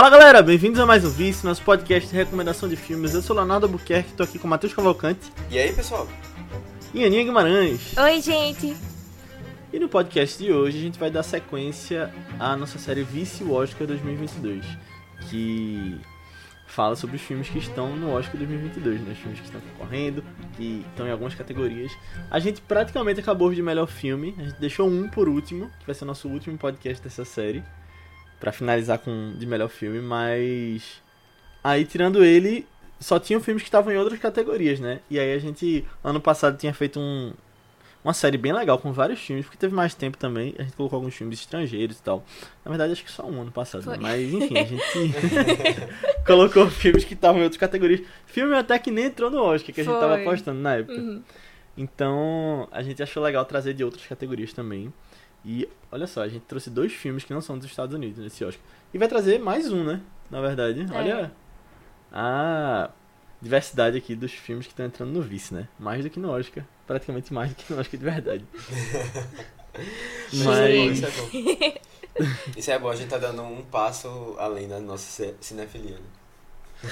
Fala galera, bem-vindos a mais um Vice, nosso podcast de recomendação de filmes. Eu sou Leonardo Albuquerque, tô aqui com o Matheus Cavalcante E aí, pessoal? e Aninha Guimarães. Oi, gente. E no podcast de hoje a gente vai dar sequência à nossa série Vice Oscar 2022, que fala sobre os filmes que estão no Oscar 2022, né? Os filmes que estão concorrendo, que estão em algumas categorias. A gente praticamente acabou de melhor filme, a gente deixou um por último, que vai ser o nosso último podcast dessa série, pra finalizar com de melhor filme, mas aí tirando ele, só tinham filmes que estavam em outras categorias, né? E aí a gente ano passado tinha feito um uma série bem legal com vários filmes, porque teve mais tempo também. A gente colocou alguns filmes estrangeiros e tal. Na verdade, acho que só um ano passado, né? Mas enfim, a gente colocou filmes que estavam em outras categorias. Filme até que nem entrou no Oscar, que a gente tava apostando na época. Uhum. Então, a gente achou legal trazer de outras categorias também. E olha só, a gente trouxe dois filmes que não são dos Estados Unidos nesse Oscar. E vai trazer mais um, né? Na verdade. É. Olha a diversidade aqui dos filmes que estão entrando no vice, né? Mais do que no Oscar. Praticamente mais do que no Oscar de verdade. Isso é bom, Mas. isso é bom. Isso é bom, a gente tá dando um passo além da nossa ci- cinefilia. Né?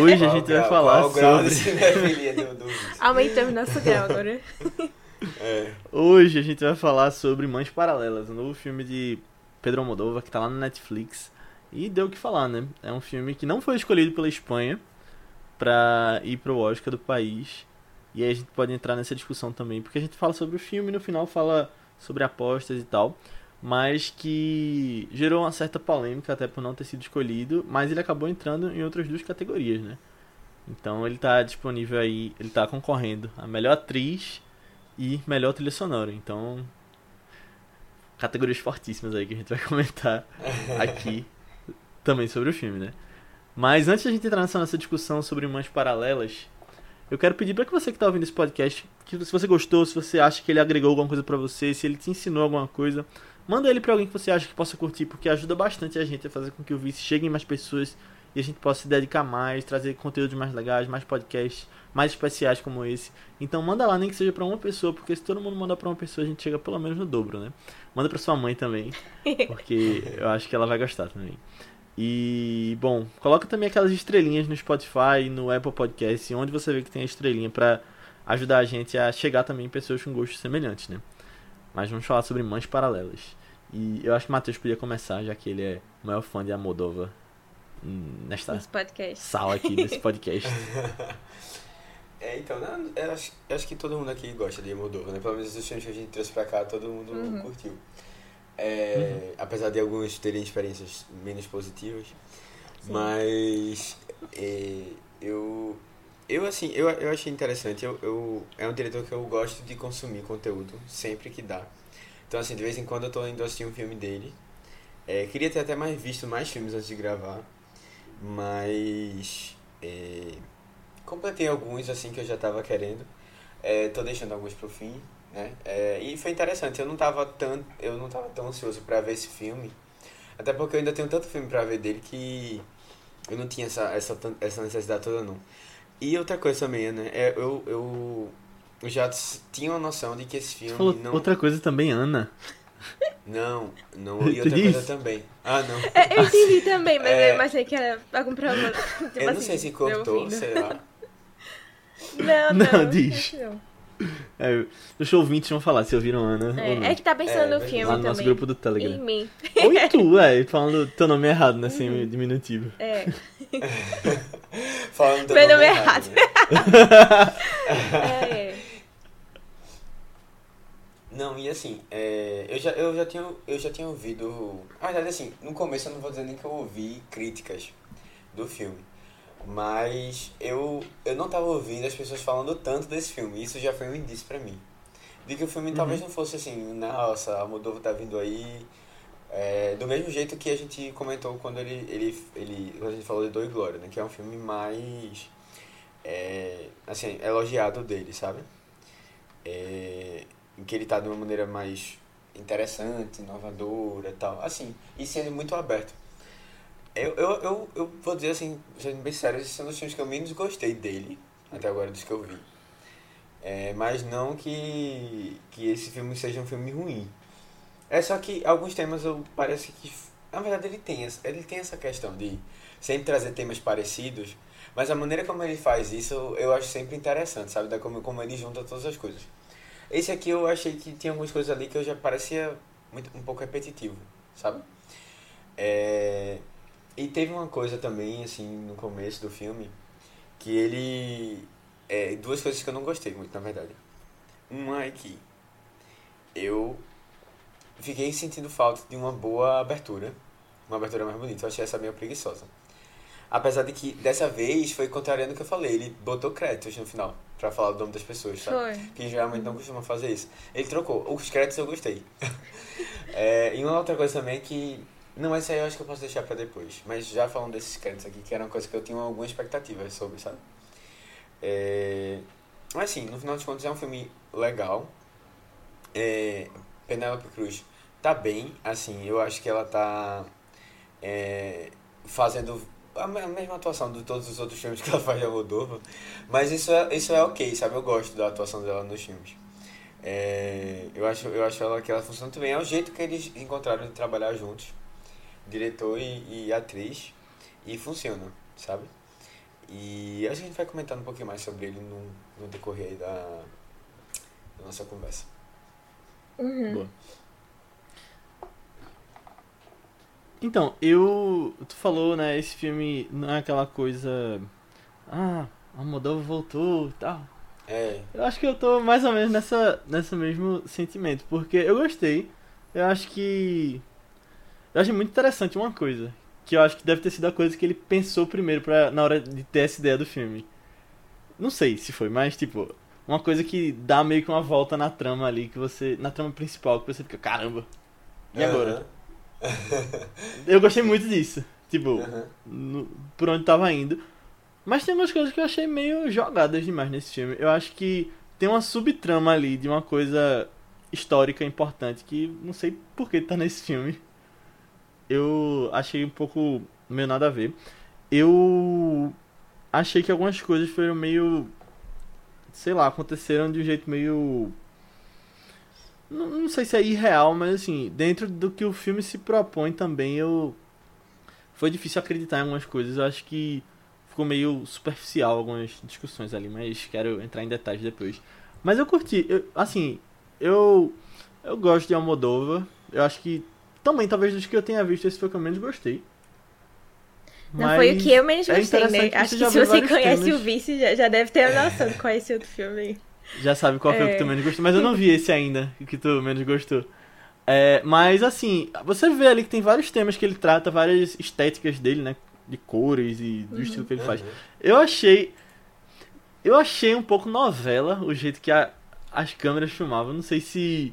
Hoje a Qual gente vai falar qual o grau de sobre. cinefilia do, do Vice? Aumentamos nosso grau agora. É. Hoje a gente vai falar sobre Mães Paralelas, um novo filme de Pedro Almodóvar que tá lá no Netflix. E deu o que falar, né? É um filme que não foi escolhido pela Espanha pra ir pro Oscar do país. E aí a gente pode entrar nessa discussão também, porque a gente fala sobre o filme e no final fala sobre apostas e tal. Mas que gerou uma certa polêmica até por não ter sido escolhido, mas ele acabou entrando em outras duas categorias, né? Então ele tá disponível aí, ele tá concorrendo a melhor atriz e melhor trilha sonora. Então, categorias fortíssimas aí que a gente vai comentar aqui também sobre o filme, né? Mas antes da gente entrar nessa nossa discussão sobre mães paralelas, eu quero pedir para que você que está ouvindo esse podcast, que se você gostou, se você acha que ele agregou alguma coisa para você, se ele te ensinou alguma coisa, manda ele para alguém que você acha que possa curtir, porque ajuda bastante a gente a fazer com que o Vice chegue em mais pessoas e a gente possa se dedicar mais, trazer conteúdos mais legais, mais podcasts, mais especiais como esse. Então manda lá, nem que seja pra uma pessoa, porque se todo mundo mandar pra uma pessoa, a gente chega pelo menos no dobro, né? Manda pra sua mãe também, porque eu acho que ela vai gostar também. E, bom, coloca também aquelas estrelinhas no Spotify, no Apple Podcast, onde você vê que tem a estrelinha pra ajudar a gente a chegar também em pessoas com gostos semelhantes, né? Mas vamos falar sobre mães paralelas. E eu acho que o Matheus podia começar, já que ele é o maior fã de Amodova nesta sala aqui desse podcast. É, então, né, eu acho, eu acho que todo mundo aqui gosta de Moldova, né? Pelo menos os filmes que a gente trouxe pra cá, todo mundo Uhum. curtiu. É, Apesar de alguns terem experiências menos positivas. Sim. Mas é, eu, eu assim, eu, eu achei interessante. Eu, eu, é um diretor que eu gosto de consumir conteúdo sempre que dá. Então, assim, de vez em quando eu tô indo assistir um filme dele. É, queria ter até mais visto mais filmes antes de gravar. Mas é, completei alguns assim que eu já tava querendo. É, tô deixando alguns pro fim, né? É, e foi interessante. Eu não tava tão, eu não tava tão ansioso pra ver esse filme. Até porque eu ainda tenho tanto filme pra ver dele que eu não tinha essa, essa, essa necessidade toda, não. E outra coisa também, né? É, eu, eu, já tinha uma noção de que esse filme não... outra coisa também, Ana. Não, não. E outra coisa também. Ah, não. É, eu entendi também, mas É. eu imaginei que era algum problema. Tipo eu não assim, sei se cortou, ouvindo. sei lá. Não, não. Não, diz. não. É, os ouvintes vão falar se ouviram Ana ou não. É, é que tá pensando É, no filme Lá no também. nosso grupo do Em Telegram. mim. Oi, tu, é, falando teu nome errado, né? Sem diminutivo. É. Falando teu Meu nome nome é errado. né? É. Não, e assim, é, eu, já, eu, já tinha, eu já tinha ouvido. Na verdade, assim, no começo eu não vou dizer nem que eu ouvi críticas do filme. Mas eu, eu não tava ouvindo as pessoas falando tanto desse filme. Isso já foi um indício pra mim. De que o filme talvez não fosse assim, nossa, a Moldova tá vindo aí. É, do mesmo jeito que a gente comentou quando ele, ele, ele quando a gente falou de Dor e Glória, né? Que é um filme mais é, assim, elogiado dele, sabe? É, em que ele tá de uma maneira mais interessante, inovadora e tal, assim, e sendo muito aberto. Eu, eu, eu, eu vou dizer assim, sendo bem sério, esses são os filmes que eu menos gostei dele, até agora dos que eu vi. É, mas não que, que esse filme seja um filme ruim. É só que alguns temas eu parece que Na verdade, ele tem, essa- ele tem essa questão de sempre trazer temas parecidos, mas a maneira como ele faz isso eu acho sempre interessante, sabe? Da como, como ele junta todas as coisas. Esse aqui eu achei que tinha algumas coisas ali que eu já parecia muito, um pouco repetitivo, sabe? É, E teve uma coisa também, assim, no começo do filme, que ele. É, duas coisas que eu não gostei muito, na verdade. Uma é que eu fiquei sentindo falta de uma boa abertura. Uma abertura mais bonita. Eu achei essa meio preguiçosa. Apesar de que dessa vez foi contrariando o que eu falei. Ele botou créditos no final pra falar o nome das pessoas, sabe? Foi. Que geralmente não costuma fazer isso. Ele trocou. Os créditos eu gostei. É, e uma outra coisa também que. Não, essa aí eu acho que eu posso deixar pra depois. Mas já falando desses créditos aqui, que era uma coisa que eu tinha alguma expectativa sobre, sabe? É, mas assim, no final de contas é um filme legal. É, Penélope Cruz tá bem, assim, eu acho que ela tá é, fazendo a me- a mesma atuação de todos os outros filmes que ela faz de Almodóvar, mas isso é, isso é ok, sabe? Eu gosto da atuação dela nos filmes. É, eu acho, eu acho ela que ela funciona muito bem. É o jeito que eles encontraram de trabalhar juntos, diretor e, e atriz, e funciona, sabe? E acho que a gente vai comentando um pouquinho mais sobre ele no, no decorrer aí da, da nossa conversa. Uhum. Boa. Então, eu. Tu falou, né? Esse filme não é aquela coisa. Ah, a Moldova voltou e tal. É, Eu acho que eu tô mais ou menos nessa, nesse mesmo sentimento, porque eu gostei. Eu acho que. Eu achei muito interessante uma coisa. Que eu acho que deve ter sido a coisa que ele pensou primeiro pra, na hora de ter essa ideia do filme. Não sei se foi, mas tipo, uma coisa que dá meio que uma volta na trama ali, que você. Na trama principal, que você fica, caramba. E agora? Eu gostei muito disso. Tipo, no- por onde tava indo. Mas tem algumas coisas que eu achei meio jogadas demais nesse filme. Eu acho que tem uma subtrama ali de uma coisa histórica importante que não sei por que tá nesse filme. Eu achei um pouco meio nada a ver. Eu achei que algumas coisas foram meio. Sei lá, aconteceram de um jeito meio. Não, não sei se é irreal, mas assim, dentro do que o filme se propõe também, eu. Foi difícil acreditar em algumas coisas. Eu acho que ficou meio superficial algumas discussões ali, mas quero entrar em detalhes depois. Mas eu curti, eu- assim, eu eu gosto de Almodóvar. Eu acho que também talvez dos que eu tenha visto esse foi o que eu menos gostei. Não foi o que eu menos é gostei, né? interessante que Acho que se você conhece temas. o Vice, já, já deve ter a noção de qual é esse outro filme aí. Já sabe qual foi o que É. tu menos gostou, mas eu não vi esse ainda, o que tu menos gostou. É, mas assim, você vê ali que tem vários temas que ele trata, várias estéticas dele, né? De cores e do Uhum. estilo que ele faz. Aham. Eu achei. Eu achei um pouco novela o jeito que a- as câmeras filmavam. Não sei se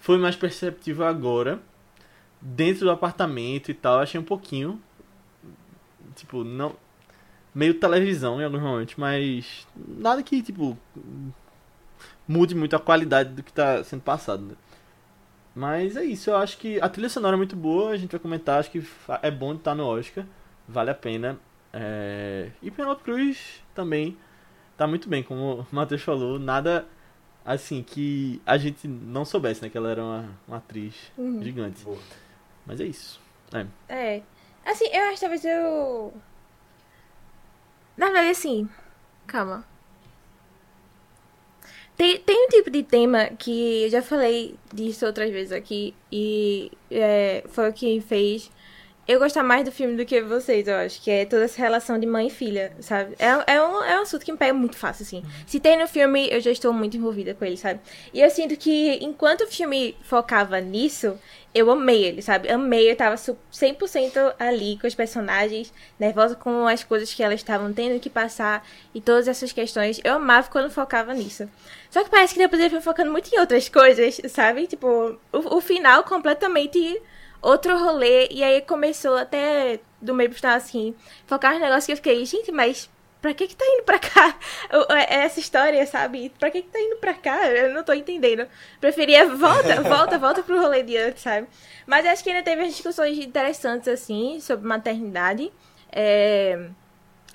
foi mais perceptível agora. Dentro do apartamento e tal, eu achei um pouquinho. Tipo, não. Meio televisão em alguns momentos, mas. Nada que, tipo. Mude muito a qualidade do que tá sendo passado. né? Mas é isso, eu acho que a trilha sonora é muito boa, a gente vai comentar, acho que é bom de estar no Oscar, vale a pena. É... E Penelope Cruz também tá muito bem, como o Matheus falou, nada assim que a gente não soubesse, né? Que ela era uma, uma atriz Uhum. gigante. Boa. Mas é isso. É. Assim, eu acho que talvez eu. Na verdade, assim. Calma. Tem, tem um tipo de tema que eu já falei disso outras vezes aqui. E é, foi o que fez eu gostar mais do filme do que vocês, eu acho. Que é toda essa relação de mãe e filha, sabe? É, é, um, é um assunto que me pega muito fácil, assim. Se tem no filme, eu já estou muito envolvida com ele, sabe? E eu sinto que enquanto o filme focava nisso, eu amei ele, sabe? Amei, eu tava su- 100% ali com os personagens, nervosa com as coisas que elas estavam tendo que passar e todas essas questões. Eu amava quando focava nisso. Só que parece que depois ele foi focando muito em outras coisas, sabe? Tipo, o, o final completamente outro rolê. E aí começou até do meio pro final assim, focar nos negócios que eu fiquei, gente, mas pra que que tá indo pra cá? O- é- Essa história, sabe? Pra que que tá indo pra cá? Eu não tô entendendo. Preferia volta, volta, volta pro rolê de antes, sabe? Mas acho que ainda teve discussões interessantes, assim, sobre maternidade. É...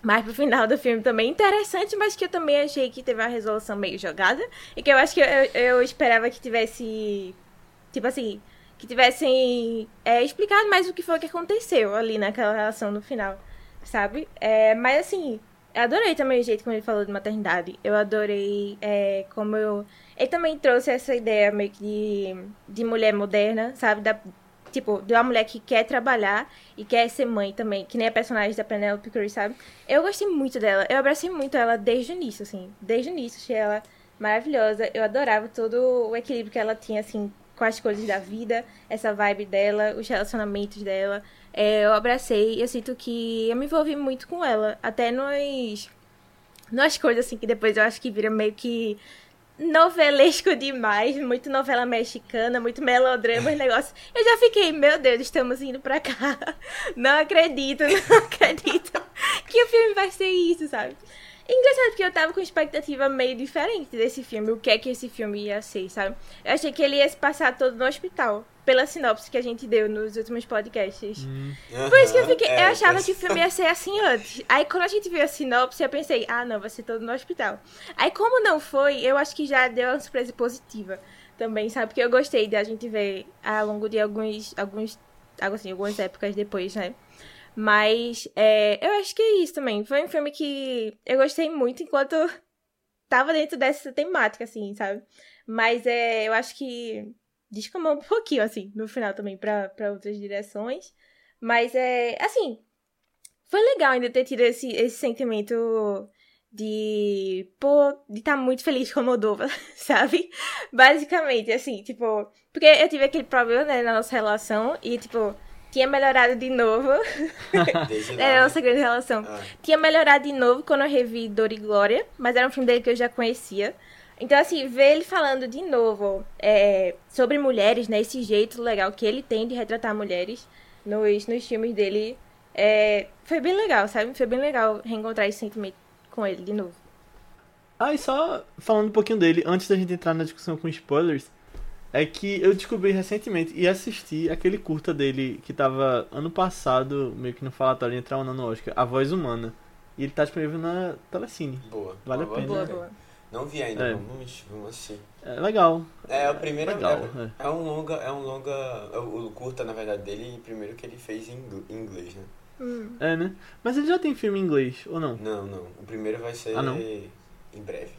Mais pro final do filme também interessante, mas que eu também achei que teve uma resolução meio jogada. E que eu acho que eu, eu esperava que tivesse. Tipo assim. Que tivessem é, explicado mais o que foi que aconteceu ali naquela relação no final, sabe? É, mas assim, eu adorei também o jeito como ele falou de maternidade. Eu adorei é, como eu. Ele também trouxe essa ideia meio que de, de mulher moderna, sabe? Da, tipo, de uma mulher que quer trabalhar e quer ser mãe também, que nem a personagem da Penelope Cruz, sabe? Eu gostei muito dela. Eu abracei muito ela desde o início, assim. Desde o início, achei ela maravilhosa. Eu adorava todo o equilíbrio que ela tinha, assim, com as coisas da vida, essa vibe dela, os relacionamentos dela. É, eu abracei, eu sinto que eu me envolvi muito com ela, até nos nas coisas assim que depois eu acho que vira meio que novelesco demais, muito novela mexicana, muito melodrama, negócio. Eu já fiquei, meu Deus, estamos indo pra cá. Não acredito, não acredito que o filme vai ser isso, sabe? Engraçado porque eu tava com expectativa meio diferente desse filme, o que é que esse filme ia ser, sabe? Eu achei que ele ia se passar todo no hospital, pela sinopse que a gente deu nos últimos podcasts. Hum. Por isso que eu fiquei, É, eu achava mas- que o filme ia ser assim antes. Aí quando a gente viu a sinopse, eu pensei, ah não, vai ser todo no hospital. Aí como não foi, eu acho que já deu uma surpresa positiva também, sabe? Porque eu gostei da gente ver ao longo de alguns, alguns, assim, algumas épocas depois, né? Mas é, eu acho que é isso também. Foi um filme que eu gostei muito enquanto tava dentro dessa temática, assim, sabe? Mas é, eu acho que descamou um pouquinho, assim, no final também, pra outras direções. Mas é, assim, foi legal ainda ter tido esse, esse sentimento de, pô, de estar muito feliz com a Moldova, sabe? Basicamente, assim, tipo, porque eu tive aquele problema, né, na nossa relação e, tipo, tinha melhorado de novo. É a né? nossa grande relação. Ah, Tinha melhorado de novo quando eu revi Dor e Glória, mas era um filme dele que eu já conhecia. Então, assim, ver ele falando de novo é, sobre mulheres, né? Esse jeito legal que ele tem de retratar mulheres nos, nos filmes dele, é, foi bem legal, sabe? Foi bem legal reencontrar esse sentimento com ele de novo. Ah, e só falando um pouquinho dele, antes da gente entrar na discussão com spoilers, é que eu descobri recentemente e assisti aquele curta dele que tava ano passado, meio que no falatório, entrar ano no Oscar, A Voz Humana. E ele tá disponível na Telecine. boa. Vale a Boa, pena. Boa, boa. Não vi ainda, É. vamos, vamos assistir. É legal. É, o primeiro Legal, é, é um longa, é um longa, é o o curta na verdade dele, primeiro que ele fez em ingl- em inglês, né? Hum. É, né? Mas ele já tem filme em inglês, ou não? Não, não, o primeiro vai ser Ah, não? em breve.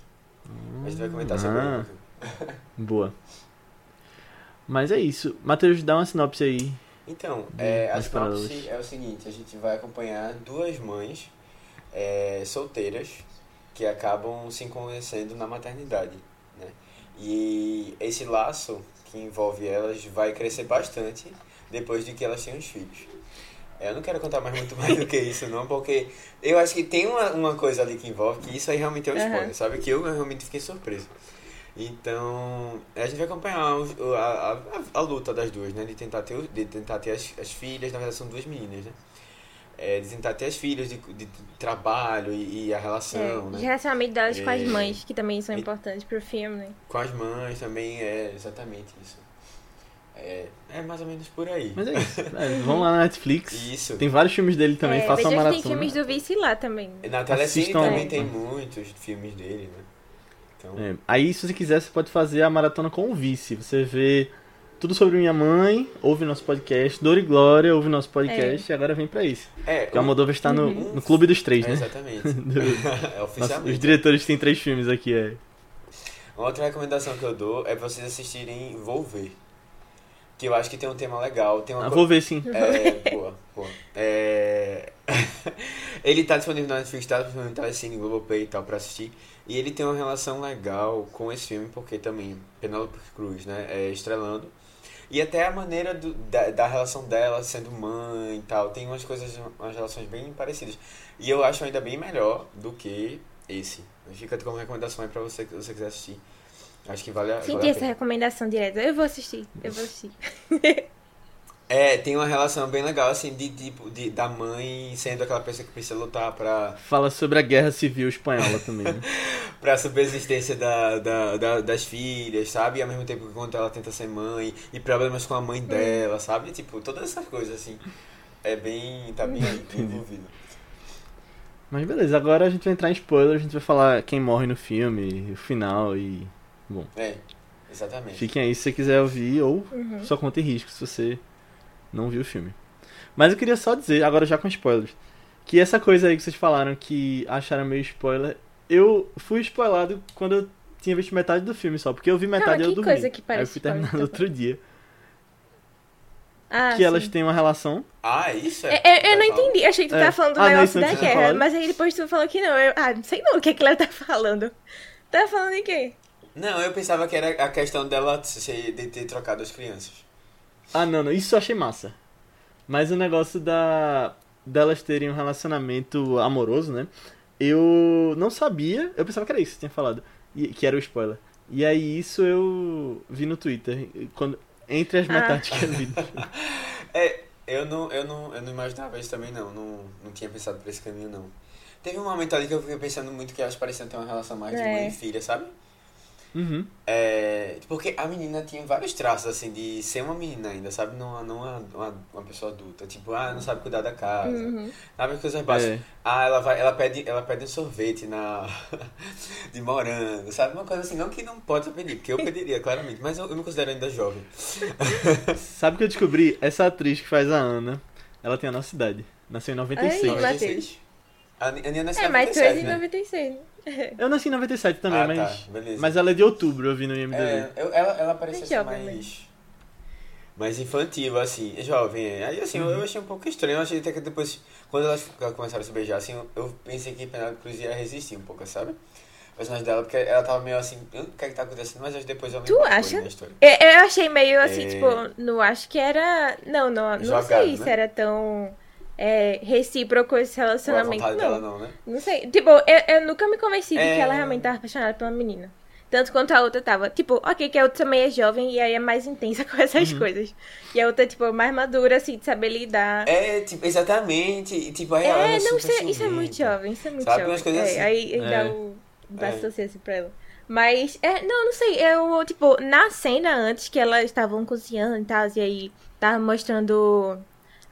A gente vai comentar sobre Ah. ele. Boa. Mas é isso. Matheus, dá uma sinopse aí. Então, é, a sinopse é o seguinte, a gente vai acompanhar duas mães é, solteiras que acabam se conhecendo na maternidade, né? E esse laço que envolve elas vai crescer bastante depois de que elas tenham os filhos. É, Eu não quero contar mais muito mais do que isso, não, porque eu acho que tem uma, uma coisa ali que envolve, que isso aí realmente é um spoiler, sabe? Que eu realmente fiquei surpreso. Então, a gente vai acompanhar o- a, a, a luta das duas, né? De tentar ter, de tentar ter as, as filhas, na verdade são duas meninas, né? É, de tentar ter as filhas, de, de trabalho e, e a É, relação, o né? relacionamento delas com as É. mães, que também são E- importantes pro filme, né? Com as mães também, é exatamente isso. É, é mais ou menos por aí. Mas é isso. É, vamos lá na Netflix. Isso. Tem vários filmes dele também, é, faça uma veja que maratona. tem filmes do Vice lá também. Na Telecine também tem muitos filmes dele, né? Então, É, Aí, se você quiser, você pode fazer a maratona com o vice. Você vê tudo sobre minha mãe, ouve nosso podcast, Dor e Glória, ouve nosso podcast e agora vem pra isso. é, Porque a o- Moldova está no, Uhum. no clube dos três, é, né? exatamente. Do- é Nossa, oficialmente. os diretores têm três filmes aqui, é. Uma outra recomendação que eu dou é pra vocês assistirem Volver. Que eu acho que tem um tema legal. Tem uma Ah, co- vou ver sim. É, boa, boa. É... ele tá disponível na Netflix, tá disponível no Telecine, Globoplay e tal pra assistir. E ele tem uma relação legal com esse filme, porque também Penelope Cruz, né, é estrelando. E até a maneira do- da, da relação dela sendo mãe e tal, tem umas coisas, umas relações bem parecidas. E eu acho ainda bem melhor do que esse. Fica como recomendação aí pra você, se você quiser assistir. Acho que vale a, Senti vale a essa recomendação direta. Eu vou assistir, eu vou assistir. É, tem uma relação bem legal, assim, de tipo, de, da mãe sendo aquela pessoa que precisa lutar pra, Fala sobre a guerra civil espanhola também, né? pra subsistência da, da, da- das filhas, sabe? E ao mesmo tempo que quando ela tenta ser mãe, e problemas com a mãe dela, sabe? Tipo, todas essas coisas, assim. É bem. tá bem envolvido. Mas beleza, agora a gente vai entrar em spoiler, a gente vai falar quem morre no filme, o final e. Bom. É. Exatamente. Fiquem aí se você quiser ouvir ou Uhum. só conta em risco se você não viu o filme. Mas eu queria só dizer, agora já com spoilers, que essa coisa aí que vocês falaram que acharam meio spoiler, eu fui spoilado quando eu tinha visto metade do filme só, porque eu vi metade e eu dormi. coisa que aí eu parece fui no tá outro dia. Ah, que elas sim. têm uma relação. Ah, isso É, é. Eu, eu não entendi, achei que tu É. tava falando do Ah, não, negócio não da guerra, mas aí depois tu falou que não. Eu, ah, não sei não o que é que ela tá falando. Tá falando em quê? Não, eu pensava que era a questão dela de ter trocado as crianças. Ah, não, não, isso eu achei massa. Mas o negócio da delas terem um relacionamento amoroso, né? Eu não sabia, eu pensava que era isso que você tinha falado, e- que era o spoiler. E aí isso eu vi no Twitter, quando entre as Ah. metades que eu vi. É, eu não, eu não, eu não imaginava isso também não, não, não tinha pensado por esse caminho não. Teve um momento ali que eu fiquei pensando muito que elas pareciam ter uma relação mais de É. mãe e filha, sabe? Uhum. É, porque a menina tinha vários traços, assim, de ser uma menina ainda, sabe? Não, não uma, uma, uma pessoa adulta. Tipo, ah, não sabe cuidar da casa. Uhum. Sabe coisas básicas. É. Ah, ela vai, ela pede, ela pede um sorvete na de morango, sabe? Uma coisa assim, não que não pode pedir, porque eu pediria, claramente, mas eu, eu me considero ainda jovem. Sabe o que eu descobri? Essa atriz que faz a Ana, ela tem a nossa idade. Nasceu em 96. Ai, mas- 96. A Ani- a Aninha nasceu É, em mas tu 97, é de né? 96. Eu nasci em 97 também, Ah, mas. tá, beleza. Mas ela é de outubro, eu vi no IMDb. É, eu- ela, ela parecia ser mais. Mais infantil, assim, jovem. é. Aí, assim, eu- eu achei um pouco estranho. Eu achei até que depois, quando elas começaram a se beijar, assim, eu, pensei que Penelope Cruz ia resistir um pouco, sabe? Personagem dela, porque ela tava meio assim, "Hã? o que é que tá acontecendo? Mas acho que depois eu me Tu acha? Eu, eu achei meio assim, É. tipo, não acho que era. Não, não, não Jogado, sei né? se era tão é, recíproco esse relacionamento, vontade não. dela não, né? Não sei. Tipo, eu, eu nunca me convenci de É. que ela realmente tava apaixonada pela menina. Tanto quanto a outra tava. Tipo, ok, que a outra também é jovem e aí é mais intensa com essas coisas. E a outra, tipo, mais madura, assim, de saber lidar. É, tipo, exatamente. E, tipo, aí ela É, é não, super isso é, isso é muito jovem, isso é muito Sabe, jovem. umas coisas É, assim. Aí ele dá É. o braço É. assim pra ela. Mas, é, não, não sei, eu, tipo, na cena antes que elas estavam cozinhando e tal, e aí tava mostrando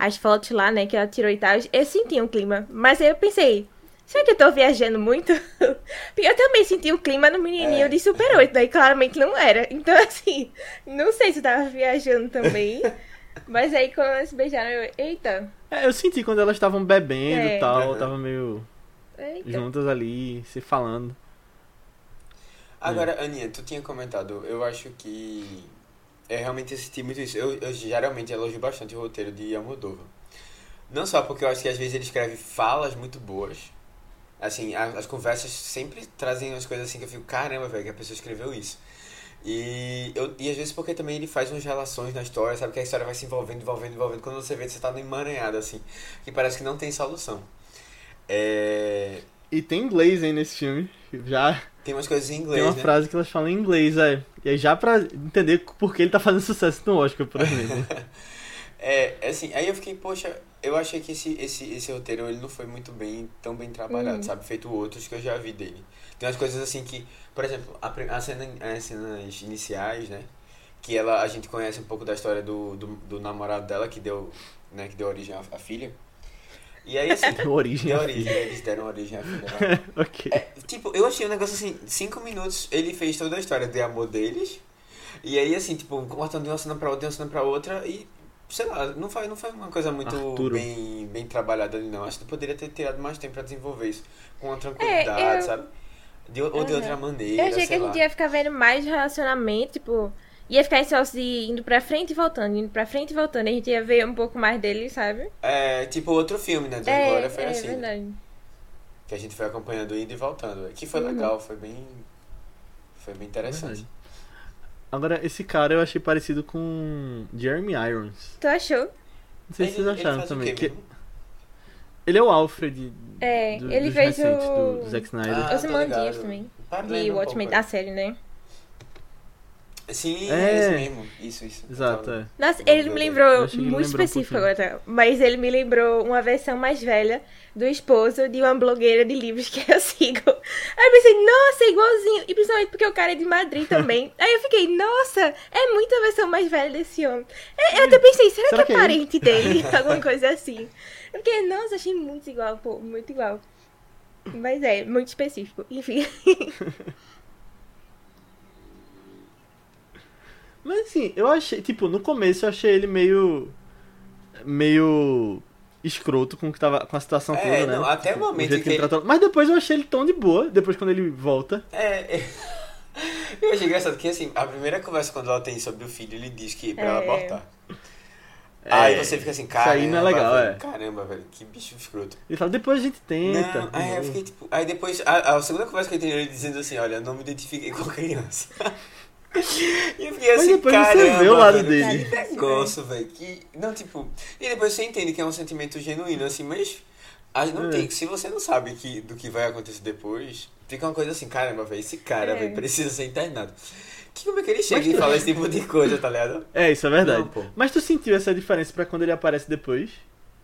as fotos lá, né, que ela tirou e tal, eu senti um clima. Mas aí eu pensei, será que eu tô viajando muito? Porque eu também senti o clima no menininho É. de Super 8, daí claramente não era. Então, assim, não sei se eu tava viajando também. Mas aí quando elas se beijaram, eu, eita, É, eu senti quando elas estavam bebendo É. e tal, Uhum. tava meio eita. juntas ali, se falando. Agora, Aninha, tu tinha comentado, eu acho que eu realmente assisti muito isso. Eu, eu geralmente elogio bastante o roteiro de Almodóvar. Não só porque eu acho que às vezes ele escreve falas muito boas. Assim, a- as conversas sempre trazem umas coisas assim que eu fico, caramba, velho, que a pessoa escreveu isso. E, eu, e às vezes porque também ele faz umas relações na história, sabe? Que a história vai se envolvendo, envolvendo, envolvendo. Quando você vê, você tá no emaranhado, assim. Que parece que não tem solução. É, E tem inglês aí nesse filme. Já tem umas coisas em inglês, tem uma né? frase que elas falam em inglês, é. E aí já pra entender por que ele tá fazendo sucesso no Oscar, por exemplo. É, assim, aí eu fiquei, poxa, eu achei que esse, esse, esse roteiro ele não foi muito bem, tão bem trabalhado, Uhum. sabe? Feito outros que eu já vi dele. Tem umas coisas assim que, por exemplo, a, a cena, as cenas iniciais, né? Que ela, a gente conhece um pouco da história do, do, do namorado dela, que deu, né, que deu origem à, à filha. E aí, assim, Deu origem deu origem, eles deram origem à filha. lá. ok. É, tipo, eu achei um negócio assim, cinco minutos ele fez toda a história de amor deles. E aí, assim, tipo, cortando de uma cena pra outra, de uma cena pra outra e. Sei lá, não foi, não foi uma coisa muito Arturo. bem, bem trabalhada ali, não. Acho que poderia ter tirado mais tempo pra desenvolver isso com uma tranquilidade, É, eu- sabe? De, ou de Uhum. outra maneira. Eu achei que sei a lá. gente ia ficar vendo mais relacionamento, tipo, ia ficar esse negócio de indo pra frente e voltando, indo pra frente e voltando. A gente ia ver um pouco mais dele, sabe? É, tipo outro filme, né? Do é, Glória foi é assim. né? verdade. Que a gente foi acompanhando indo e voltando. Que foi Uhum. legal, foi bem. Foi bem interessante. Verdade. Agora, esse cara eu achei parecido com Jeremy Irons. Tu achou? Não sei se vocês acharam o também. que- ele é o Alfred É, do, ele fez recentes, o- do, do Zack Snyder. Ah, Os tô Mandias ligado. também. De lembra um Watchmen, pouco. a série, né? Sim, É. é esse mesmo. Isso, isso. Exato, Então, é. Nossa, ele me lembrou, que muito lembrou um específico pouquinho. agora, mas ele me lembrou uma versão mais velha do esposo de uma blogueira de livros que eu sigo. Aí eu pensei, nossa, é igualzinho. E principalmente porque o cara é de Madrid também. Aí eu fiquei, nossa, é muito a versão mais velha desse homem. É, Eu até pensei, será, Será que que é é ele? parente dele? Alguma coisa assim. Eu fiquei, nossa, achei muito igual, pô, muito igual. Mas é, muito específico. Enfim. Mas assim, eu achei, tipo, no começo eu achei ele meio. meio. escroto com, o que tava, com a situação É, toda, né? não, até o Tipo, momento jeito em que ele- tratou- Mas depois eu achei ele tão de boa, depois quando ele volta. É, é. Eu achei engraçado que, assim, a primeira conversa quando ela tem sobre o filho, ele diz que pra ela É. abortar. É, Aí você fica assim, isso caramba, aí não é legal, velho, é. caramba, velho, que bicho escroto. Ele fala, depois a gente tenta. Não, aí eu fiquei tipo. Aí depois, a, a segunda conversa que eu tenho ele dizendo assim: olha, não me identifiquei com criança. e eu fiquei Mas assim, depois você caramba. vê o lado dele. Que negócio, velho. Que. Não, tipo. E depois você entende que é um sentimento genuíno, assim, mas. A gente não É. tem. Se você não sabe que, do que vai acontecer depois, fica uma coisa assim, caramba, velho, esse cara, É. velho, precisa ser internado. Que como é que ele chega e fala esse tipo de coisa, tá ligado? É, isso é verdade. Não, pô. Mas tu sentiu essa diferença pra quando ele aparece depois?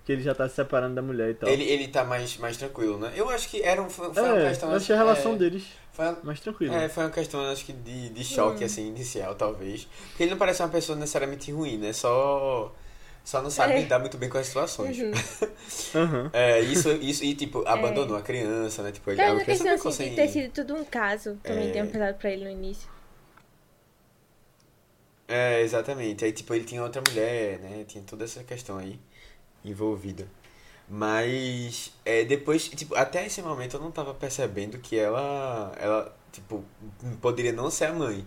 Que ele já tá se separando da mulher e tal. Ele, ele tá mais, mais tranquilo, né? Eu acho que era um, foi, foi uma é, questão. eu achei a relação é, deles Foi uma, mais tranquila. É, foi uma questão, acho que, de, de choque, Hum. assim, inicial, talvez. Porque ele não parece uma pessoa necessariamente ruim, né? Só, só não sabe É. lidar muito bem com as situações. Uhum. Aham. É, isso, isso, e tipo, abandonou a criança, né? Tipo, ele, a questão assim, sem... de ter sido tudo um caso, também É. tem um pesado pra ele no início. É, exatamente. Aí, tipo, ele tinha outra mulher, né? Tinha toda essa questão aí envolvida. Mas, é, depois, tipo, até esse momento eu não tava percebendo que ela, ela, tipo, poderia não ser a mãe.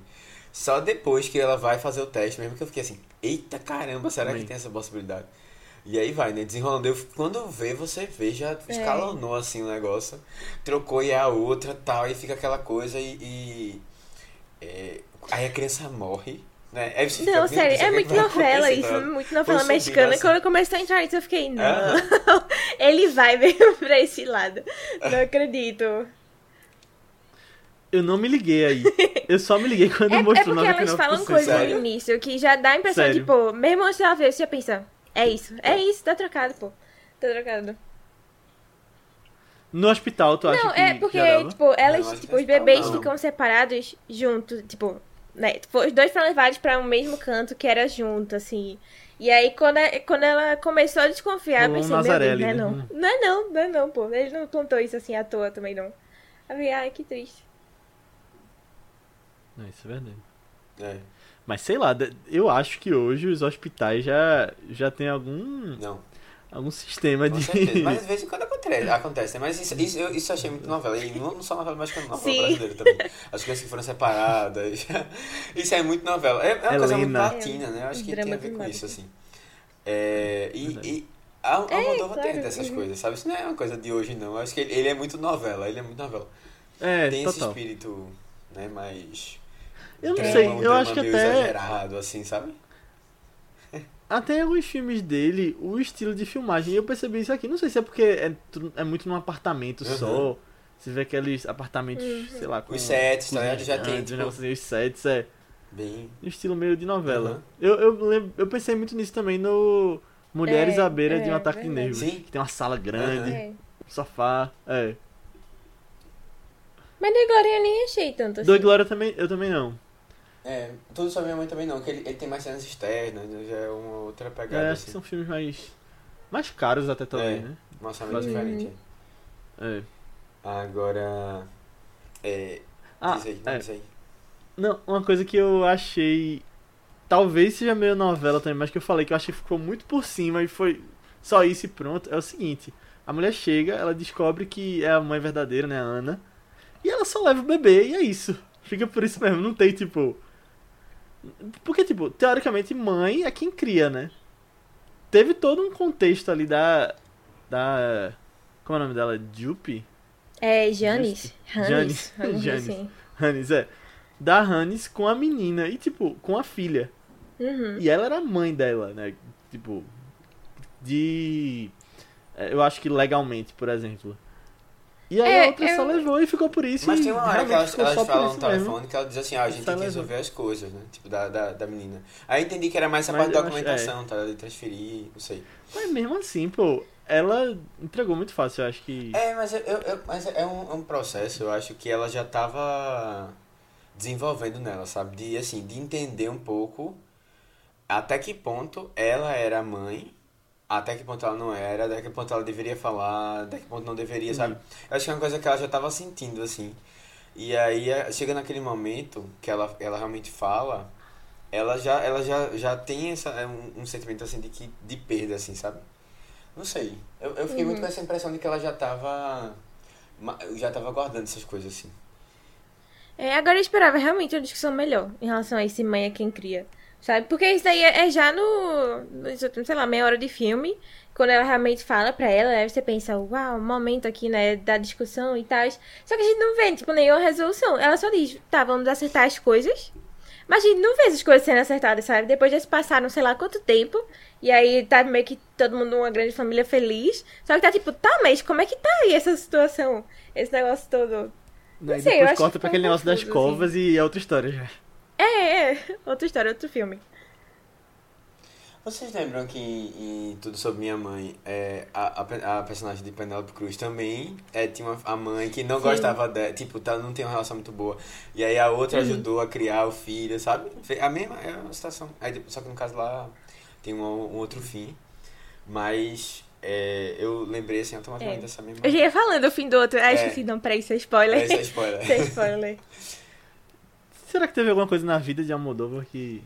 Só depois que ela vai fazer o teste mesmo que eu fiquei assim, eita caramba, será que tem essa possibilidade? E aí vai, né? Desenrolando. Eu, quando vê, você vê, já escalonou assim o negócio. Trocou e é a outra tal. E fica aquela coisa e. e, é, aí a criança morre. Né? Aí você fica, Não, "Meu sério, é muito novela isso, muito novela mexicana. nessa- Quando começou a entrar isso, eu fiquei, não. Aham. Ele vai mesmo pra esse lado. Não acredito. Eu não me liguei aí. Eu só me liguei quando É, é mostrou porque na elas final falam coisas no início que já dá a impressão, Sério? tipo, mesmo antes dela ver, você já pensa, é isso, é isso, tá trocado, pô. Tá trocado. No hospital, tu acha Não, que é porque, tipo, elas, Não, tipo, os não. bebês Não. ficam separados junto, tipo, né? Tipo, os dois foram levados pra um mesmo canto que era junto, assim. E aí, quando, a- quando ela começou a desconfiar, eu pensei, meu Nazaré Deus, não é ali, não. né? Não é não, não é não, pô. Ele não contou isso assim à toa também, não. Eu falei, ai, que triste. Não, isso é verdade. É, Mas sei lá, eu acho que hoje os hospitais já, já tem algum, não, algum sistema com de. certeza. Mas às vezes quando acontece, acontece né? Mas isso, isso, eu, isso eu achei muito novela. E não, não só novela mexicana, novela Sim. brasileira também. As crianças que foram separadas. Isso é muito novela. É, é uma coisa muito Helena. latina, né? Eu acho que drama tem a ver com isso, assim. É, e, e a, a É, Moldova tem claro, dessas uhum. coisas, sabe? Isso não é uma coisa de hoje, não. Eu acho que ele, ele é muito novela. Ele é muito novela. É, tem esse total. espírito, né? Mais. Eu não drama, sei, um eu drama acho que meio até- exagerado, assim, sabe? Até em alguns filmes dele, o estilo de filmagem, eu percebi isso aqui. Não sei se é porque é, é muito num apartamento Uhum. só. Você vê aqueles apartamentos, sei lá, com. Os sets, tá ligado? Já tem, tipo- negócio assim, os sets, é. Bem. Um estilo meio de novela. Uhum. Eu, eu, lembro, eu pensei muito nisso também no Mulheres É, à Beira de um é, Ataque de verdade. Nervos. Sim. Que tem uma sala grande, É. sofá. É. Mas da Glória eu nem achei tanto assim. Do Glória também, eu também não. É, tudo sobre minha mãe também não, que ele, ele tem mais cenas externas, né? já é uma outra É, pegada, acho que assim. são filmes mais. mais caros até também, É. né? Orçamento Uhum. diferente. É. Agora. É. Ah, diz aí, não, é. diz aí. Não, uma coisa que eu achei. Talvez seja meio novela também, mas que eu falei que eu achei que ficou muito por cima e foi só isso e pronto. É o seguinte: a mulher chega, ela descobre que é a mãe verdadeira, né, a Ana, e ela só leva o bebê e é isso. Fica por isso mesmo, não tem tipo. Porque, tipo, teoricamente, mãe é quem cria, né? Teve todo um contexto ali da. Da. Como é o nome dela? Jupe? É, Janis. Janis. Janis. Hannes, é. Da Hannes com a menina e, tipo, com a filha. Uhum. E ela era a mãe dela, né? Tipo, de. é, Eu acho que legalmente, por exemplo. E aí É, a outra só eu- levou e ficou por isso. Mas tem uma hora que elas, elas só falam no mesmo. telefone que ela diz assim, ah, a gente Só tem que levou. resolver as coisas, né? Tipo, da, da, da menina. Aí eu entendi que era mais essa parte da acho- documentação, tá? De transferir, não sei. Mas mesmo assim, pô, ela entregou muito fácil, eu acho que. É, mas, eu, eu- mas é, um, é um processo, eu acho que ela já tava desenvolvendo nela, sabe? De, assim, de entender um pouco até que ponto ela era a mãe, até que ponto ela não era, até que ponto ela deveria falar, até que ponto não deveria, sabe? Eu acho que é uma coisa que ela já tava sentindo, assim. E aí, é, chega naquele momento que ela, ela realmente fala, ela já, ela já, já tem essa, é um, um sentimento assim de, que, de perda, assim, sabe? Não sei. Eu, eu fiquei Uhum. muito com essa impressão de que ela já tava. ma- Já tava guardando essas coisas, assim. É, agora eu esperava realmente uma discussão melhor em relação a esse mãe é quem cria. Sabe? Porque isso daí é é já no, últimos, sei lá, meia hora de filme. Quando ela realmente fala pra ela, aí você pensa, uau, um momento aqui, né, da discussão e tal. Só que a gente não vê, tipo, nenhuma resolução. Ela só diz, tá, vamos acertar as coisas. Mas a gente não vê essas coisas sendo acertadas, sabe? Depois já se passaram, sei lá, quanto tempo. E aí tá meio que todo mundo numa grande família feliz. Só que tá tipo, tá, mas como é que tá aí essa situação? Esse negócio todo. Daí sei, depois corta pra ficou aquele negócio das assim. covas e é outra história já. É, é. Outra história, outro filme. Vocês lembram que em Tudo Sobre Minha Mãe, é, a, a, a personagem de Penélope Cruz também é, tinha uma, a mãe que não Sim. gostava dela, tipo, tá, não tem uma relação muito boa. E aí a outra Uhum. ajudou a criar o filho, sabe? A mesma é uma situação. Aí, só que no caso lá tem um, um outro fim. Mas é, eu lembrei assim automaticamente É. dessa mesma. Eu já ia falando o fim do outro. Ah, É. esqueci, não, peraí, isso é spoiler. Esse é spoiler. Isso é spoiler. Será que teve alguma coisa na vida de Almodóvar que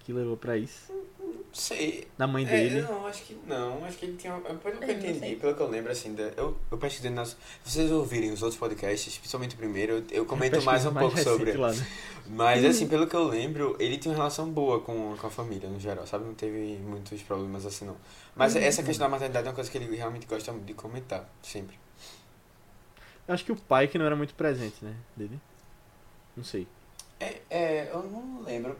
que levou pra isso? Não sei. Na mãe É, dele? não, acho que não. Acho que ele tinha. Pelo que eu Eu não entendi, pelo que eu lembro, assim, da- eu, eu pesquisei nas. Se vocês ouvirem os outros podcasts, principalmente o primeiro, eu, eu comento mais Pesquisa um pouco recente sobre. Lá, né? Mas assim, pelo que eu lembro, ele tinha uma relação boa com, com a família, no geral, sabe? Não teve muitos problemas assim, não. Mas essa questão da maternidade é uma coisa que ele realmente gosta de comentar, sempre. Eu acho que o pai que não era muito presente, né? Dele. Não sei. É, é, eu não lembro.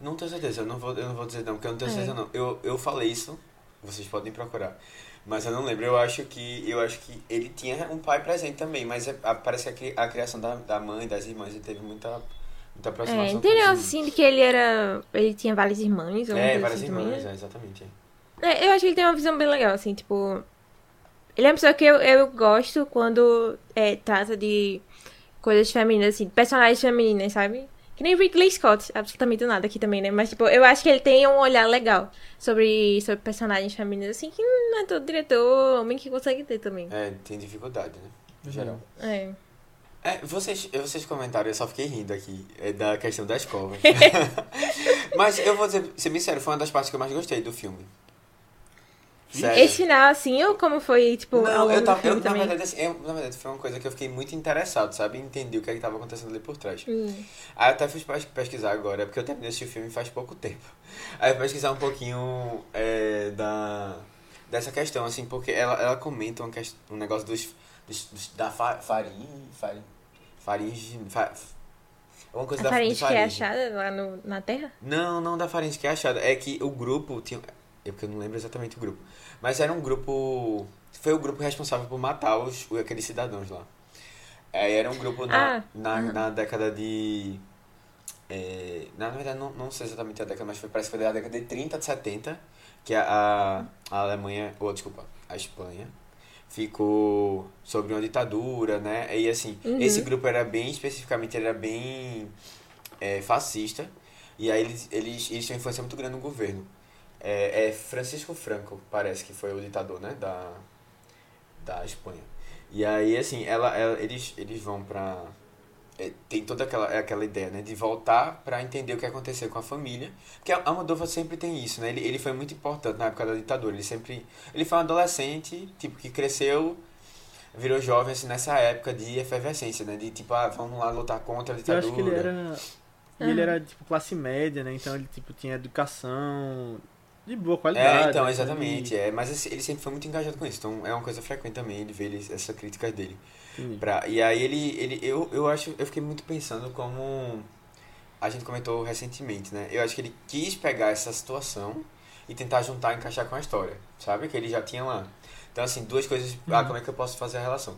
Não tenho certeza, eu não vou, eu não vou dizer não, porque eu não tenho É. certeza não. Eu, eu falei isso, vocês podem procurar. Mas eu não lembro, eu acho que eu acho que ele tinha um pai presente também, mas é- a- parece que a cri- a, criação da, da mãe, das irmãs, ele teve muita, muita É, aproximação. negócio isso. assim de que ele era. Ele tinha várias irmãs, ou É, várias assim irmãs, é, exatamente. É, eu acho que ele tem uma visão bem legal, assim, tipo. Ele é uma pessoa que eu, eu gosto quando é, trata de coisas femininas, assim, personagens femininas, sabe? Que nem Ridley Scott, absolutamente do nada aqui também, né? Mas, tipo, eu acho que ele tem um olhar legal sobre, sobre personagens femininas, assim, que não é todo diretor, homem que consegue ter também. É, tem dificuldade, né? No geral. É. É, vocês, vocês comentaram, eu só fiquei rindo aqui, é, da questão da escova. Mas eu vou dizer, ser bem sério, foi uma das partes que eu mais gostei do filme. Sério. Esse final, assim, ou como foi, tipo, ao Não, longo eu do tava, eu, na verdade, assim, eu- na verdade, foi uma coisa que eu fiquei muito interessado, sabe? Entendi o que é estava acontecendo ali por trás. Hum. Aí eu até fui pes- pesquisar agora, porque eu terminei esse filme faz pouco tempo. Aí eu fui pesquisar um pouquinho é, da, dessa questão, assim, porque ela, ela comenta uma um negócio dos, dos, dos- da fa, farinha, farinha, faringe, fa, uma coisa A da, faringe que é achada lá no, na Terra? Não, não da faringe que é achada. É que o grupo tinha. É porque eu não lembro exatamente o grupo. Mas era um grupo. Foi o grupo responsável por matar os, aqueles cidadãos lá. É, era um grupo na, Ah, na, na década de. é, na verdade, não, não sei exatamente a década, mas foi, parece que foi da década de 30, de 70, que a, a, Alemanha. Ou, desculpa, a Espanha ficou sobre uma ditadura, né? E assim, Uhum. esse grupo era bem, especificamente, era bem é, fascista. E aí eles, eles, eles uma influência muito grande no governo. É, é Francisco Franco, parece que foi o ditador, né? Da, da Espanha. E aí, assim, ela, ela- eles, eles vão pra... é, tem toda aquela, aquela ideia, né? De voltar pra entender o que aconteceu com a família. Porque a Almodóvar sempre tem isso, né? Ele, ele foi muito importante na época da ditadura. Ele sempre... Ele foi um adolescente, tipo, que cresceu... Virou jovem, assim, nessa época de efervescência, né? De, tipo, ah, vamos lá lutar contra a Eu ditadura. acho que ele era. Ele Aham. era, tipo, classe média, né? Então ele, tipo, tinha educação de boa qualidade. É, então, né? exatamente. É, mas esse- ele sempre foi muito engajado com isso. Então é uma coisa frequente também ele ver ele, essas críticas dele. Pra, e aí ele, ele eu, eu acho, eu fiquei muito pensando como a gente comentou recentemente, né? Eu acho que ele quis pegar essa situação e tentar juntar e encaixar com a história, sabe? Que ele já tinha lá. Então, assim, duas coisas. Ah, Uhum. como é que eu posso fazer a relação?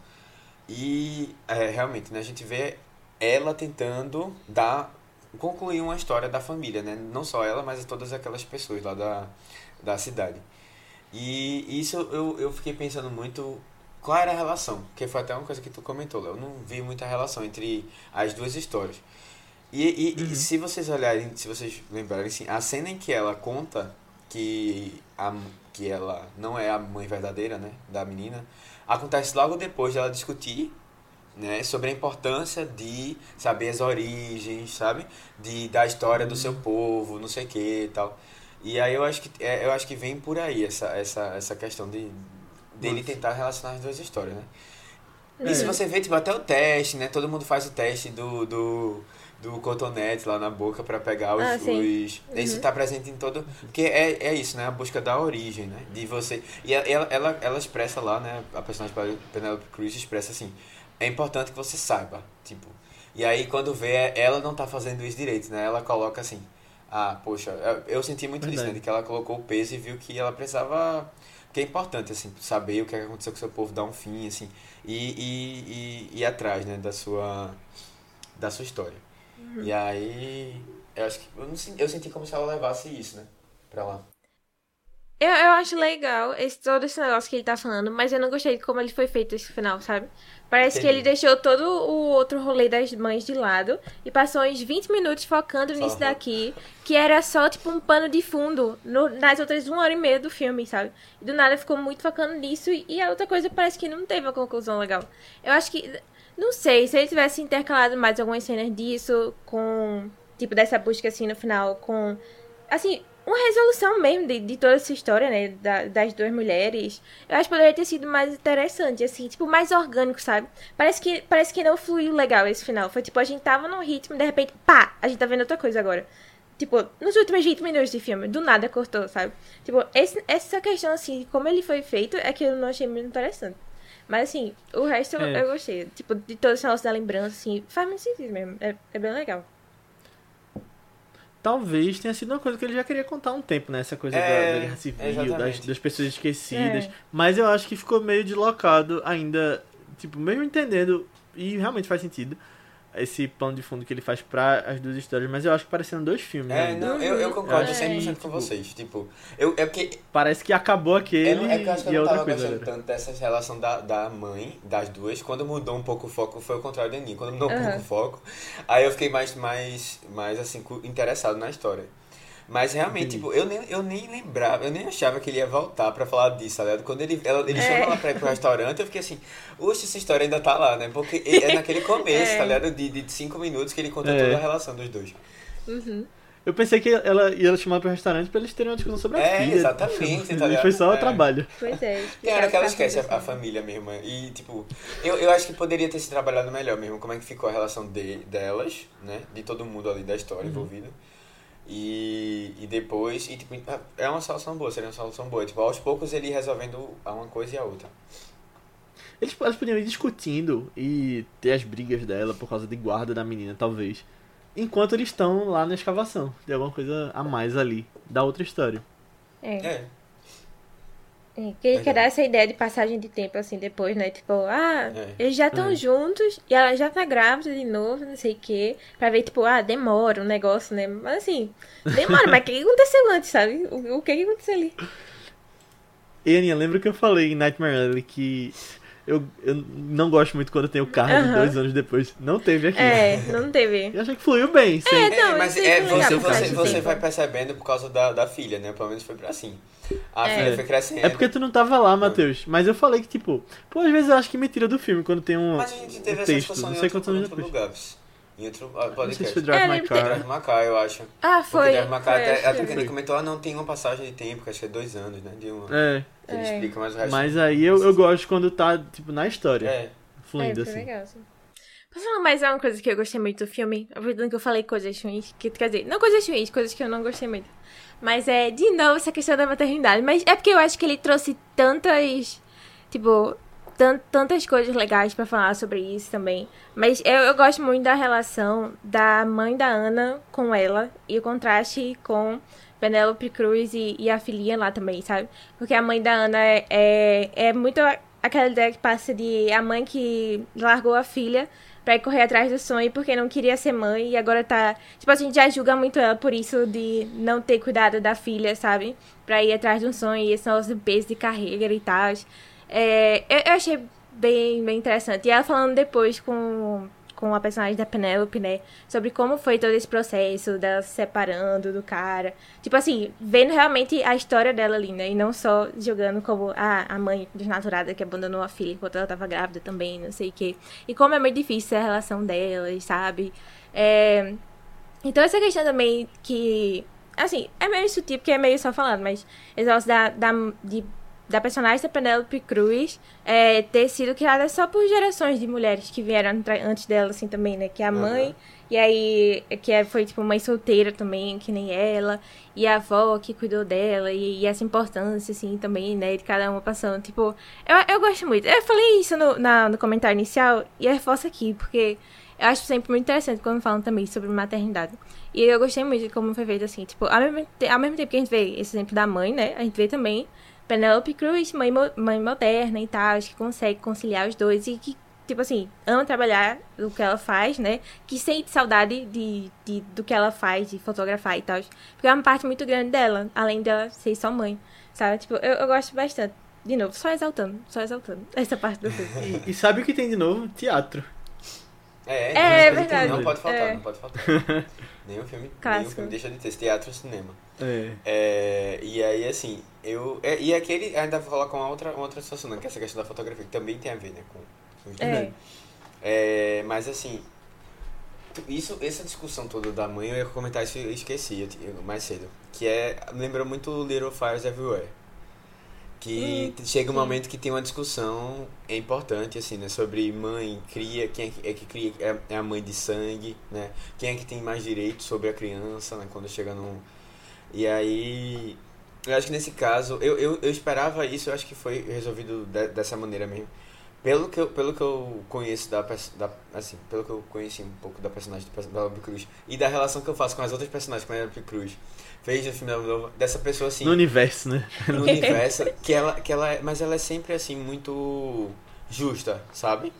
E é, realmente, né? A gente vê ela tentando dar concluir uma história da família, né? Não só ela, mas todas aquelas pessoas lá da, da cidade. E isso eu, eu fiquei pensando muito qual era a relação, que foi até uma coisa que tu comentou, Léo. Eu não vi muita relação entre as duas histórias. E, e- e Uhum. se vocês olharem, se vocês lembrarem, assim, a cena em que ela conta que, a, que ela não é a mãe verdadeira, né, da menina, acontece logo depois dela discutir né? Sobre a importância de saber as origens, sabe? De, da história do seu povo, não sei que e tal. E aí eu acho que, é, eu acho que vem por aí essa, essa, essa questão de dele tentar relacionar as duas histórias, né? E se você vê, tipo, até o teste, né? Todo mundo faz o teste do, do, do cotonete lá na boca para pegar os... Ah, os... Isso tá presente em todo... Porque é, é isso, né? A busca da origem, né? De você... E ela, ela, ela expressa lá, né? A personagem Penelope Cruz expressa assim... É importante que você saiba, tipo... E aí, quando vê, ela não tá fazendo isso direito, né? Ela coloca assim... Ah, poxa, eu, senti muito isso, né? Verdade. De que ela colocou o peso e viu que ela precisava... Que é importante, assim, saber o que aconteceu com o seu povo, dar um fim, assim... E, e, e, e ir atrás, né? Da sua... Da sua história. E aí... Eu acho que... Eu, não, eu senti como se ela levasse isso, né? Pra lá. Eu, eu acho legal esse, todo esse negócio que ele tá falando, mas eu não gostei de como ele foi feito esse final, sabe? Parece que Entendi. ele deixou todo o outro rolê das mães de lado e passou uns 20 minutos focando Só nisso no- daqui, que era só tipo um pano de fundo no- nas outras uma hora e meia do filme, sabe? E do nada ficou muito focando nisso e a outra coisa parece que não teve uma conclusão legal. Eu acho que. Não sei, se ele tivesse intercalado mais algumas cenas disso com. Tipo, dessa busca assim no final, com. Assim, uma resolução mesmo de, de toda essa história, né? da- das duas mulheres. Eu acho que poderia ter sido mais interessante, assim, tipo, mais orgânico, sabe? Parece que, parece que não fluiu legal esse final. Foi tipo, a gente tava num ritmo de repente, pá, a gente tá vendo outra coisa agora. Tipo, nos últimos 20 minutos de filme, do nada cortou, sabe? Tipo, esse- essa questão, assim, de como ele foi feito, é que eu não achei muito interessante. Mas, assim, o resto eu- É. eu gostei. Tipo, de todo esse negócio da lembrança, assim, faz muito sentido mesmo. É, é bem legal. Talvez tenha sido uma coisa que ele já queria contar há um tempo, né? Essa coisa da- É, da, guerra civil, das, das pessoas esquecidas. É. Mas eu acho que ficou meio deslocado ainda, tipo, mesmo entendendo, e realmente faz sentido, esse plano de fundo que ele faz pra as duas histórias, mas eu acho que parecendo dois filmes. É, ainda. não, eu, eu concordo É. 100% com Tipo- vocês. Tipo, eu, é porque Parece que acabou aquele não- é que eu acho que e eu é não tava coisa. gostando agora. tanto dessa relação da, da mãe, das duas. Quando mudou um pouco o foco, foi o contrário de mim. Quando mudou um Aham. pouco o foco, aí eu fiquei mais, mais, mais assim, interessado na história. Mas realmente, Entendi. tipo, eu nem, eu nem lembrava, eu nem achava que ele ia voltar pra falar disso, tá ligado? Quando ele, ela, ele É. chama ela pra ir pro restaurante, eu fiquei assim, oxe, essa história ainda tá lá, né? Porque ele- é naquele começo, É. tá ligado? De, de cinco minutos que ele conta É. toda a relação dos dois. Uhum. Eu pensei que ela ia chamar pro restaurante pra eles terem uma discussão sobre a É, filha. exatamente, tá E ligado? foi só o É. trabalho. Pois é. Tem hora que ela esquece a, a família mesmo. E, tipo, eu, eu acho que poderia ter se trabalhado melhor mesmo. Como é que ficou a relação de, delas, né? De todo mundo ali da história Uhum. envolvido. E, e depois, e tipo, é uma solução boa, seria uma solução boa. Tipo, aos poucos ele ir resolvendo uma coisa e a outra. Eles, eles podiam ir discutindo e ter as brigas dela por causa de guarda da menina, talvez. Enquanto eles estão lá na escavação. Tem alguma coisa a mais ali, da outra história. É. É, É, que ele quer dar essa ideia de passagem de tempo, assim, depois, né? Tipo, ah, É. eles já estão É. juntos e ela já tá grávida de novo, não sei o quê. Pra ver, tipo, ah, demora um negócio, né? Mas assim, demora, mas o que aconteceu antes, sabe? O, o que que aconteceu ali? E Aninha, lembra que eu falei em Nightmare Alley que eu, eu não gosto muito quando tem o Aham. dois anos depois. Não teve aqui. É, não teve. Eu achei que fluiu bem. Sem... É, não, mas isso é, foi legal você, você, você vai percebendo por causa da, da filha, né? Pelo menos foi pra assim. A É. filha foi crescendo. É porque tu não tava lá, Matheus. Mas eu falei que, tipo, pô, às vezes eu acho que me tira do filme quando tem um, Mas a gente teve um essa texto. discussão Não em sei outro, quantos anos outro depois. lugar. Em outro ah, Não sei se podcast. foi Drive É, My Car. Drive Macar, eu acho. Ah, Porque foi. Drive Macar, foi, até, até que ele comentou, ah, não tem uma passagem de tempo, que acho que é dois anos, né? De uma. É, ele É. explica, mas o resto. mas aí eu, eu gosto quando tá, tipo, na história. É. Fluindo, é, assim. legal, assim. Posso falar mais uma coisa que eu gostei muito do filme? Aproveitando que eu falei coisas ruins, que, quer dizer, não coisas ruins, coisas que eu não gostei muito. Mas é, de novo, essa questão da maternidade. Mas é porque eu acho que ele trouxe tantas, tipo, tan- tantas coisas legais pra falar sobre isso também. Mas eu, eu gosto muito da relação da mãe da Ana com ela e o contraste com Penélope Cruz e, e a filhinha lá também, sabe? Porque a mãe da Ana é, é, é muito aquela ideia que passa de a mãe que largou a filha ir correr atrás do sonho porque não queria ser mãe e agora tá. Tipo, a gente já julga muito ela por isso de não ter cuidado da filha, sabe? Pra ir atrás de um sonho e esse do peso de carreira e tal. É, eu, eu achei bem, bem interessante. E ela falando depois com, com a personagem da Penelope, né? Sobre como foi todo esse processo dela se separando do cara. Tipo assim, vendo realmente a história dela ali, né? E não só jogando como ah, a mãe desnaturada que abandonou a filha enquanto ela tava grávida também, não sei o quê. E como é muito difícil a relação delas, sabe? É... Então essa questão também que assim, é meio sutil, porque é meio só falando, mas esse da, da, de, da personagem da Penelope Cruz é, ter sido criada só por gerações de mulheres que vieram antes dela, assim, também, né? Que é a mãe, uhum. e aí, que é, foi, tipo, mãe solteira também, que nem ela, e a avó que cuidou dela, e, e essa importância, assim, também, né? De cada uma passando, tipo... Eu, eu gosto muito. Eu falei isso no, na, no comentário inicial, e reforço aqui, porque... Eu acho sempre muito interessante quando falam também sobre maternidade. E eu gostei muito de como foi feito assim. Tipo, ao mesmo, ao mesmo tempo que a gente vê esse exemplo da mãe, né? A gente vê também Penelope Cruz, mãe, mãe moderna e tal, que consegue conciliar os dois e que, tipo assim, ama trabalhar o que ela faz, né? Que sente saudade de, de, do que ela faz, de fotografar e tal. Porque é uma parte muito grande dela, além dela ser só mãe, sabe? Tipo, eu, eu gosto bastante. De novo, só exaltando, só exaltando essa parte do filme. E, e sabe o que tem de novo? Teatro. É, é, é verdade. Não pode faltar, é. não pode faltar. nenhum filme, nenhum filme deixa de ter esse teatro e cinema. É. é. E aí, assim, eu. É, e aquele ainda vou falar com uma outra, uma outra situação, né, que é essa questão da fotografia, que também tem a ver, né, com, com é. é. Mas assim. Isso, essa discussão toda da mãe, eu ia comentar isso e esqueci eu, mais cedo. Que é. Me lembrou muito Little Fires Everywhere que hum, chega um sim. momento que tem uma discussão é importante assim né sobre mãe cria quem é que, é cria é, é a mãe de sangue né quem é que tem mais direito sobre a criança né quando chega no e aí eu acho que nesse caso eu, eu, eu esperava isso eu acho que foi resolvido de, dessa maneira mesmo. Pelo que eu, pelo que eu conheço da, da assim pelo que eu conheci um pouco da personagem da Penelope Cruz e da relação que eu faço com as outras personagens com a Penelope Cruz fez no filme novo dessa pessoa assim no universo né? no universo que ela que ela é, mas ela é sempre assim muito justa sabe?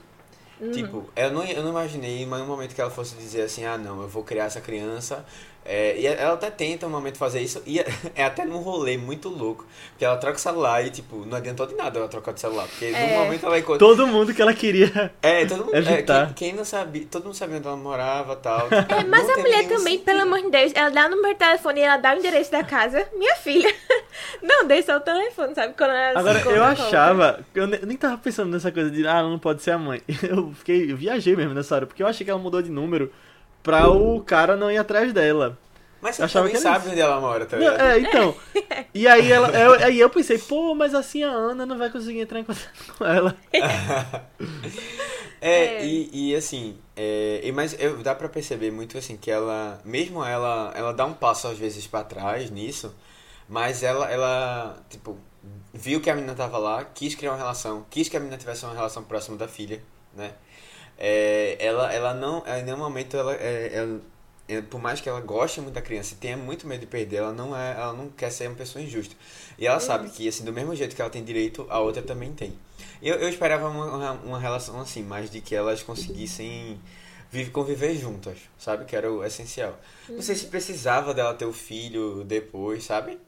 Uhum. tipo eu não eu não imaginei em nenhum momento que ela fosse dizer assim ah não eu vou criar essa criança é, e ela até tenta um momento fazer isso, e é, até num rolê muito louco. Porque ela troca o celular e, tipo, não adiantou de nada ela trocar de celular. Porque é. no momento ela encontra. Todo mundo que ela queria. É, todo mundo. É, quem, quem, não sabia, todo mundo sabia onde ela morava e tal. É, mas a mulher também, sentido. pelo amor de Deus, ela dá o número de telefone e ela dá o endereço da casa. Minha filha. Não, deixa o telefone, sabe? Quando ela Agora, eu achava. Eu nem tava pensando nessa coisa de, ah, ela não pode ser a mãe. Eu fiquei. Eu viajei mesmo nessa hora, porque eu achei que ela mudou de número pra o cara não ir atrás dela. Mas você achava também sabe onde ela mora, tá ligado? É, então. E aí, ela, eu, aí eu pensei, pô, mas assim a Ana não vai conseguir entrar em contato com ela. é, é, E, e assim, é, mas eu, dá pra perceber muito assim que ela, mesmo ela, ela dá um passo às vezes para trás nisso, mas ela, ela, tipo, viu que a menina tava lá, quis criar uma relação, quis que a menina tivesse uma relação próxima da filha, né? É, ela, ela não, em nenhum momento ela, é, ela é, por mais que ela goste muito da criança e tenha muito medo de perder, ela não é, ela não quer ser uma pessoa injusta. E ela sabe que assim, do mesmo jeito que ela tem direito, a outra também tem. Eu, eu esperava uma, uma relação assim, mais de que elas conseguissem vive, conviver juntas, sabe? Que era o essencial. Não sei se uhum. precisava dela ter o filho depois, sabe?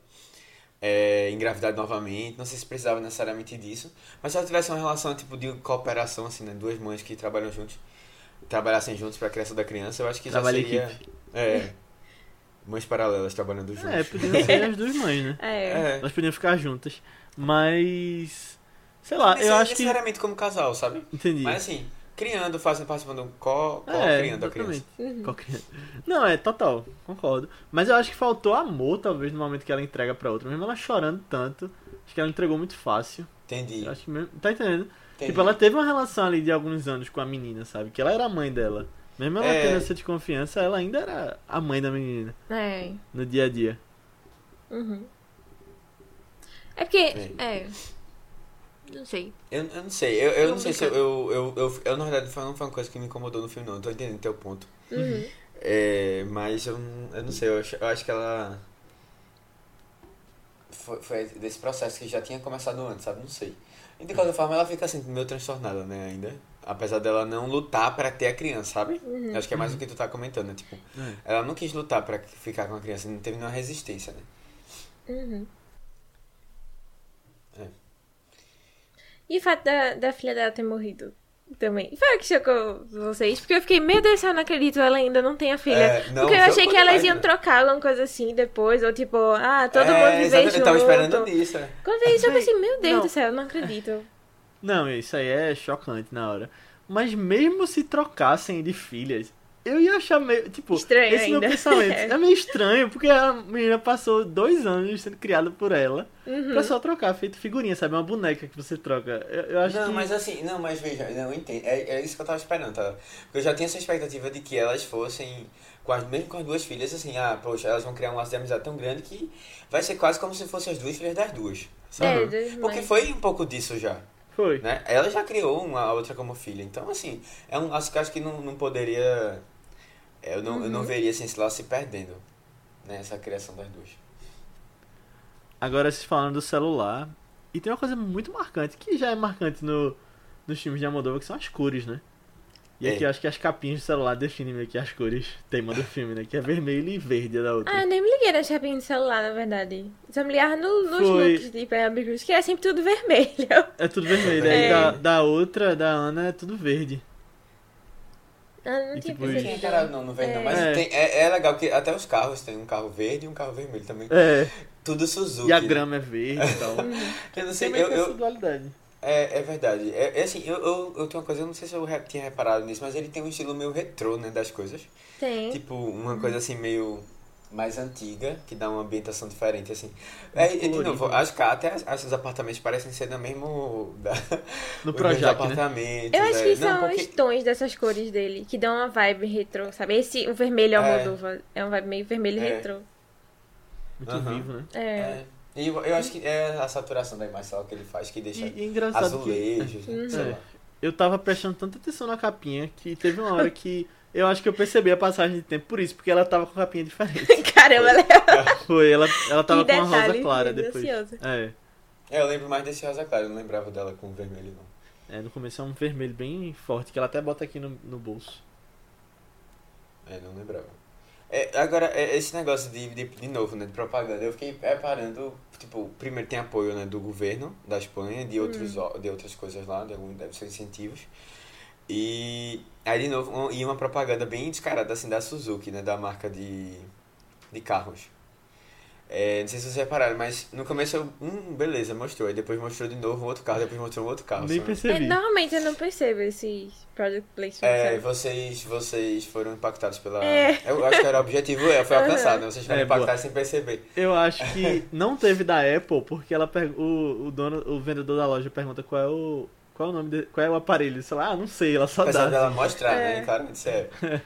É, engravidar novamente, não sei se precisava necessariamente disso, mas se ela tivesse uma relação tipo de cooperação assim, né, duas mães que trabalham juntos, trabalhassem juntos para a criança da criança, eu acho que já Trabalho seria... Equipe. É. Mães paralelas trabalhando juntos. É, podiam ser as duas mães, né? É. é. Elas podiam ficar juntas. Mas. Sei lá, eu acho que. necessariamente como casal, sabe? Entendi. Mas assim, criando, fazendo, participando, co, co é, criando a criança. Uhum. Não, é total, concordo. Mas eu acho que faltou amor, talvez, no momento que ela entrega pra outra. Mesmo ela chorando tanto, acho que ela entregou muito fácil. Entendi. Eu acho que mesmo. Tá entendendo? Entendi. Tipo, ela teve uma relação ali de alguns anos com a menina, sabe? Que ela era a mãe dela. Mesmo ela é... tendo essa desconfiança, ela ainda era a mãe da menina. É. No dia a dia. Uhum. É porque. É. é. Não sei. Eu, eu não sei. Eu, eu não sei se eu eu, eu, eu, eu, na verdade, não foi uma coisa que me incomodou no filme, não. Eu tô entendendo teu ponto. Uhum. É, mas eu, eu não sei. Eu acho, eu acho que ela. Foi, foi desse processo que já tinha começado antes, sabe? Não sei. E de qualquer forma, ela fica assim, meio transtornada, né, ainda. Apesar dela não lutar para ter a criança, sabe? Uhum. Acho que é mais o que tu tá comentando, né? Tipo, uhum. ela não quis lutar para ficar com a criança, não teve nenhuma resistência, né? Uhum. É. E o fato da, da filha dela ter morrido? Também. Foi o que chocou vocês? Porque eu fiquei, meu Deus, eu não acredito, ela ainda não tem a filha. É, não, porque eu achei que elas iam né? trocar alguma coisa assim depois, ou tipo, ah, todo É, mundo viver junto. Eu tava esperando nisso. é. Quando eu vi isso, eu pensei, meu Deus Não. do céu, eu não acredito. Não, isso aí é chocante na hora. Mas mesmo se trocassem de filhas, eu ia achar meio. Tipo, Estranho esse ainda. meu pensamento. é meio estranho, porque a menina passou dois anos sendo criada por ela Uhum. pra só trocar, feito figurinha, sabe? Uma boneca que você troca. Eu, eu acho Não, que. mas assim, não, mas veja, não, eu entendo. É, é isso que eu tava esperando, tá? Porque eu já tinha essa expectativa de que elas fossem, com as, mesmo com as duas filhas, assim, ah, poxa, elas vão criar um laço de amizade tão grande que vai ser quase como se fossem as duas filhas das duas. Sabe? É, Porque foi um pouco disso já, Foi. né? Ela já criou uma a outra como filha. Então, assim, é um laço que eu acho que não, não poderia. Eu não, eu não Uhum. veria assim, esse laço se perdendo, né? Essa criação das duas. Agora vocês falando do celular. E tem uma coisa muito marcante, que já é marcante no, nos filmes de Almodóvar, que são as cores, né? E É. aqui eu acho que as capinhas do celular definem meio que as cores, tema do filme, né? Que é vermelho e verde a da outra. Ah, eu nem me liguei na chapinha do celular, na verdade. Só me ligava no, nos Foi. looks de Penelope Cruz, que era sempre tudo vermelho. É tudo vermelho. Aí É. da, da outra, da Ana, é tudo verde. Ah, não E tinha tipo, Não tinha percebido. reparado não, no verde não, mas É. tem- é, é legal que até os carros tem um carro verde e um carro vermelho também. É. Tudo Suzuki. E a né? grama é verde e tal. Eu não sei, eu, eu, dualidade. é, é verdade. É, é assim, eu, eu, eu tenho uma coisa, eu não sei se eu tinha reparado nisso, mas ele tem um estilo meio retrô, né, das coisas. Tem. Tipo, uma coisa assim meio mais antiga, que dá uma ambientação diferente, assim. É, e, de novo, acho que até as, as- os apartamentos parecem ser no mesmo... Da, No mesmos né? apartamentos. Eu acho é. que Não, são porque- os tons dessas cores dele, que dão uma vibe retrô, sabe? Esse, o vermelho é o É. Moldova. É uma vibe meio vermelho É. retrô. Muito Aham. vivo, né? É. É. E eu, eu acho que é a saturação da imagem só que ele faz que deixa E, e engraçado que azulejos, né? É. lá. eu tava prestando tanta atenção na capinha que teve uma hora que eu acho que eu percebi a passagem de tempo por isso, porque ela tava com a capinha diferente. Caramba, Léo. Foi, ela, ela tava com uma rosa clara depois. É. É, eu lembro mais desse rosa claro, eu não lembrava dela com vermelho, não. É, no começo é um vermelho bem forte, que ela até bota aqui no, no bolso. É, não lembrava. É, agora, é, esse negócio de, de, de novo, né, de propaganda, eu fiquei reparando, tipo, primeiro tem apoio, né, do governo da Espanha, de, outros, ó- de outras coisas lá, de deve ser incentivos. E aí, de novo, um- e uma propaganda bem descarada, assim, da Suzuki, né, da marca de, de carros. É, não sei se vocês repararam, mas no começo eu, hum, beleza, mostrou. Aí depois mostrou de novo um outro carro, depois mostrou um outro carro. Nem sabe? É, percebi. normalmente eu não percebo esses product placements. É, vocês, vocês foram impactados pela. É. Eu acho que era o objetivo, é, foi alcançado, né? Vocês foram É, boa. impactados sem perceber. Eu acho que não teve da Apple, porque ela per... o, o dono, o vendedor da loja pergunta qual é o. Qual é o nome de... Qual é o aparelho? Sei lá, ah, não sei, ela só Apesar dá. dela assim. mostrar, É. né? Claramente isso é.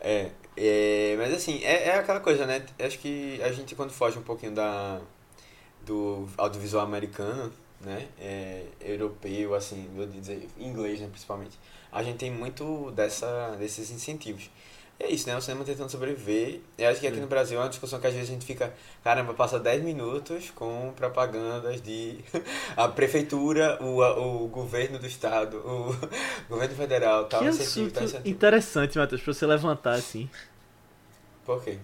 é. é, Mas assim, é, é aquela coisa, né? Acho que a gente quando foge um pouquinho da do audiovisual americano, né? É, europeu, assim, vou dizer, inglês, né, principalmente. A gente tem muito dessa, desses incentivos. É isso, né? O cinema tentando sobreviver. Eu acho que aqui Sim. no Brasil é uma discussão que às vezes a gente fica, caramba, passa 10 minutos com propagandas de a prefeitura, o, o governo do estado, o governo federal, tal, Que incentivo, tal, assunto incentivo. interessante, Matheus, pra você levantar assim. Por quê?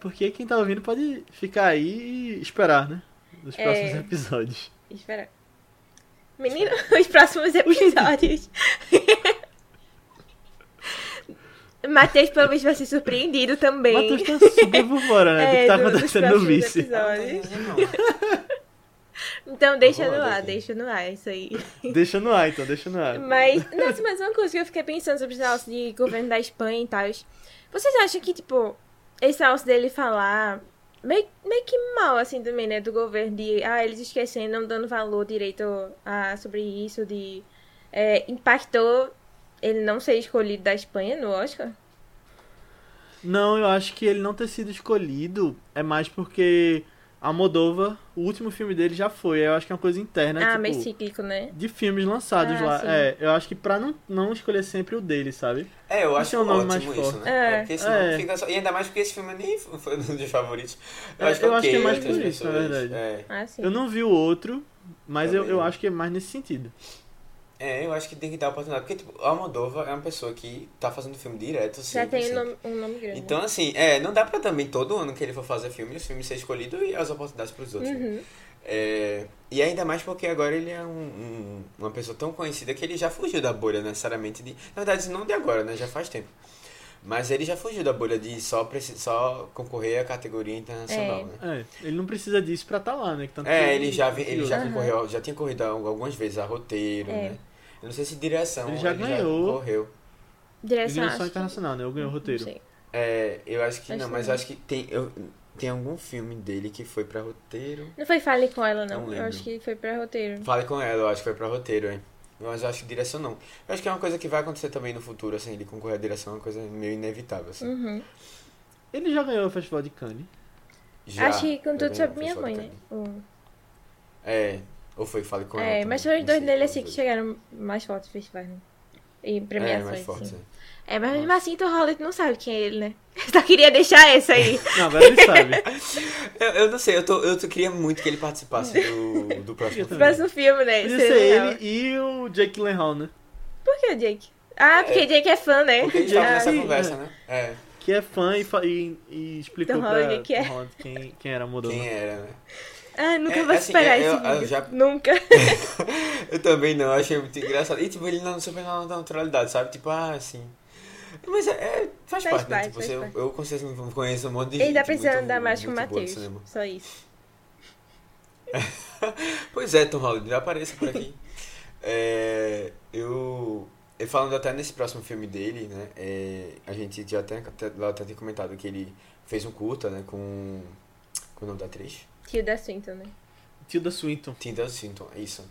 Porque quem tá ouvindo pode ficar aí e esperar, né? Nos É. próximos episódios. Espera. Menino, os próximos episódios. Matheus, pelo menos, vai ser surpreendido também. Matheus tá super por fora, né? do que tá do- acontecendo no vice. episódios. Não, Então, deixa no ar, deixa no ar, isso aí. Deixa no ar, então, deixa no ar. Mas, nossa, mas uma coisa que eu fiquei pensando sobre esse negócio de governo da Espanha e tal. Vocês acham que, tipo, esse negócio dele falar meio, meio que mal, assim, também, né, do governo, de, ah, eles esquecendo, não dando valor direito a, sobre isso, de, é, impactou ele não ser escolhido da Espanha no Oscar? Não, eu acho que ele não ter sido escolhido é mais porque a Moldova, o último filme dele já foi. Eu acho que é uma coisa interna, ah, tipo, meio cíclico, né? de filmes lançados Ah, lá. sim. É, eu acho que pra não, não escolher sempre o dele, sabe? É, eu acho Esse é o nome mais isso, forte. né? É. porque senão É. fica só... E ainda mais porque esse filme nem foi um dos favoritos. Eu É, acho que eu acho ok, que é mais por isso, na pessoas- verdade. É. Ah, sim. Eu não vi o outro, mas eu, eu não. acho que é mais nesse sentido. É, eu acho que tem que dar oportunidade. Porque, tipo, a Almodóvar é uma pessoa que tá fazendo filme direto, Já sempre, tem um sempre. nome, um nome grande. Então, assim, é, não dá pra também todo ano que ele for fazer filme, os filmes ser escolhido e as oportunidades pros outros. né? Uhum. É, e ainda mais porque agora ele é um, um- uma pessoa tão conhecida que ele já fugiu da bolha necessariamente de. Na verdade, não de agora, né? Já faz tempo. Mas ele já fugiu da bolha de só, só concorrer à categoria internacional, É. né? É, ele não precisa disso pra estar lá, né? Que tanto que É, ele já, vi- ele já Aham. concorreu, já tinha corrido al- algumas vezes a roteiro, É. né? Eu não sei se direção. Ele já ganhou. concorreu. Direção, Direção acho que- internacional, né? Eu ganhei o roteiro. Não sei. É, eu acho que Acho não, mas eu acho que tem, eu, tem algum filme dele que foi pra roteiro. Não foi Fale com ela, não. Não eu acho que foi pra roteiro. Fale com ela, eu acho que foi pra roteiro, hein? Mas eu acho que direção não. Eu acho que é uma coisa que vai acontecer também no futuro, assim, ele concorrer à direção é uma coisa meio inevitável, assim. Uhum. Ele já ganhou o Festival de Cannes. Já, acho que com já tudo ganhou sobre minha mãe, né? É, ou foi Fale com ela. É, mas foram os dois dele assim que chegaram mais fortes festivais, né? E. É, premiações, mais forte, assim. é. É, mas mesmo assim, Tom Holland não sabe quem é ele, né? Só queria deixar essa aí. Não, agora ele sabe. Eu, eu não sei, eu, tô, eu tô- queria muito que ele participasse do, do próximo filme. Mas no filme, né? Podia ser ele e o Jake Gyllenhaal, né? Por que o Jake? Ah, porque Jake é fã, né? Porque a gente tava Ah, nessa conversa, é. né? É, Que é fã e, e, e explicou Tom pra Holland que é. Tom Holland quem, quem era a Moldova. quem era, né? Ah, nunca É, vou assim, superar eu- esse eu vídeo. já- Nunca. Eu também não, eu achei muito engraçado. E tipo, ele não super na naturalidade, sabe? Tipo, ah, assim. Mas é, é- faz, Faz parte, né? parte, Tipo, faz você- eu, parte. eu conheço, conheço um monte de gente. Ele tá precisando muito- andar mais com o Matheus. Só isso. Pois é, Tom Holland, apareça por aqui. É, eu, eu falando até nesse próximo filme dele, né? é, a gente já até, até, até tem comentado que ele fez um curta, né? Com, com o nome da atriz. Tilda Swinton, né? Tilda Swinton. Tilda Swinton, isso.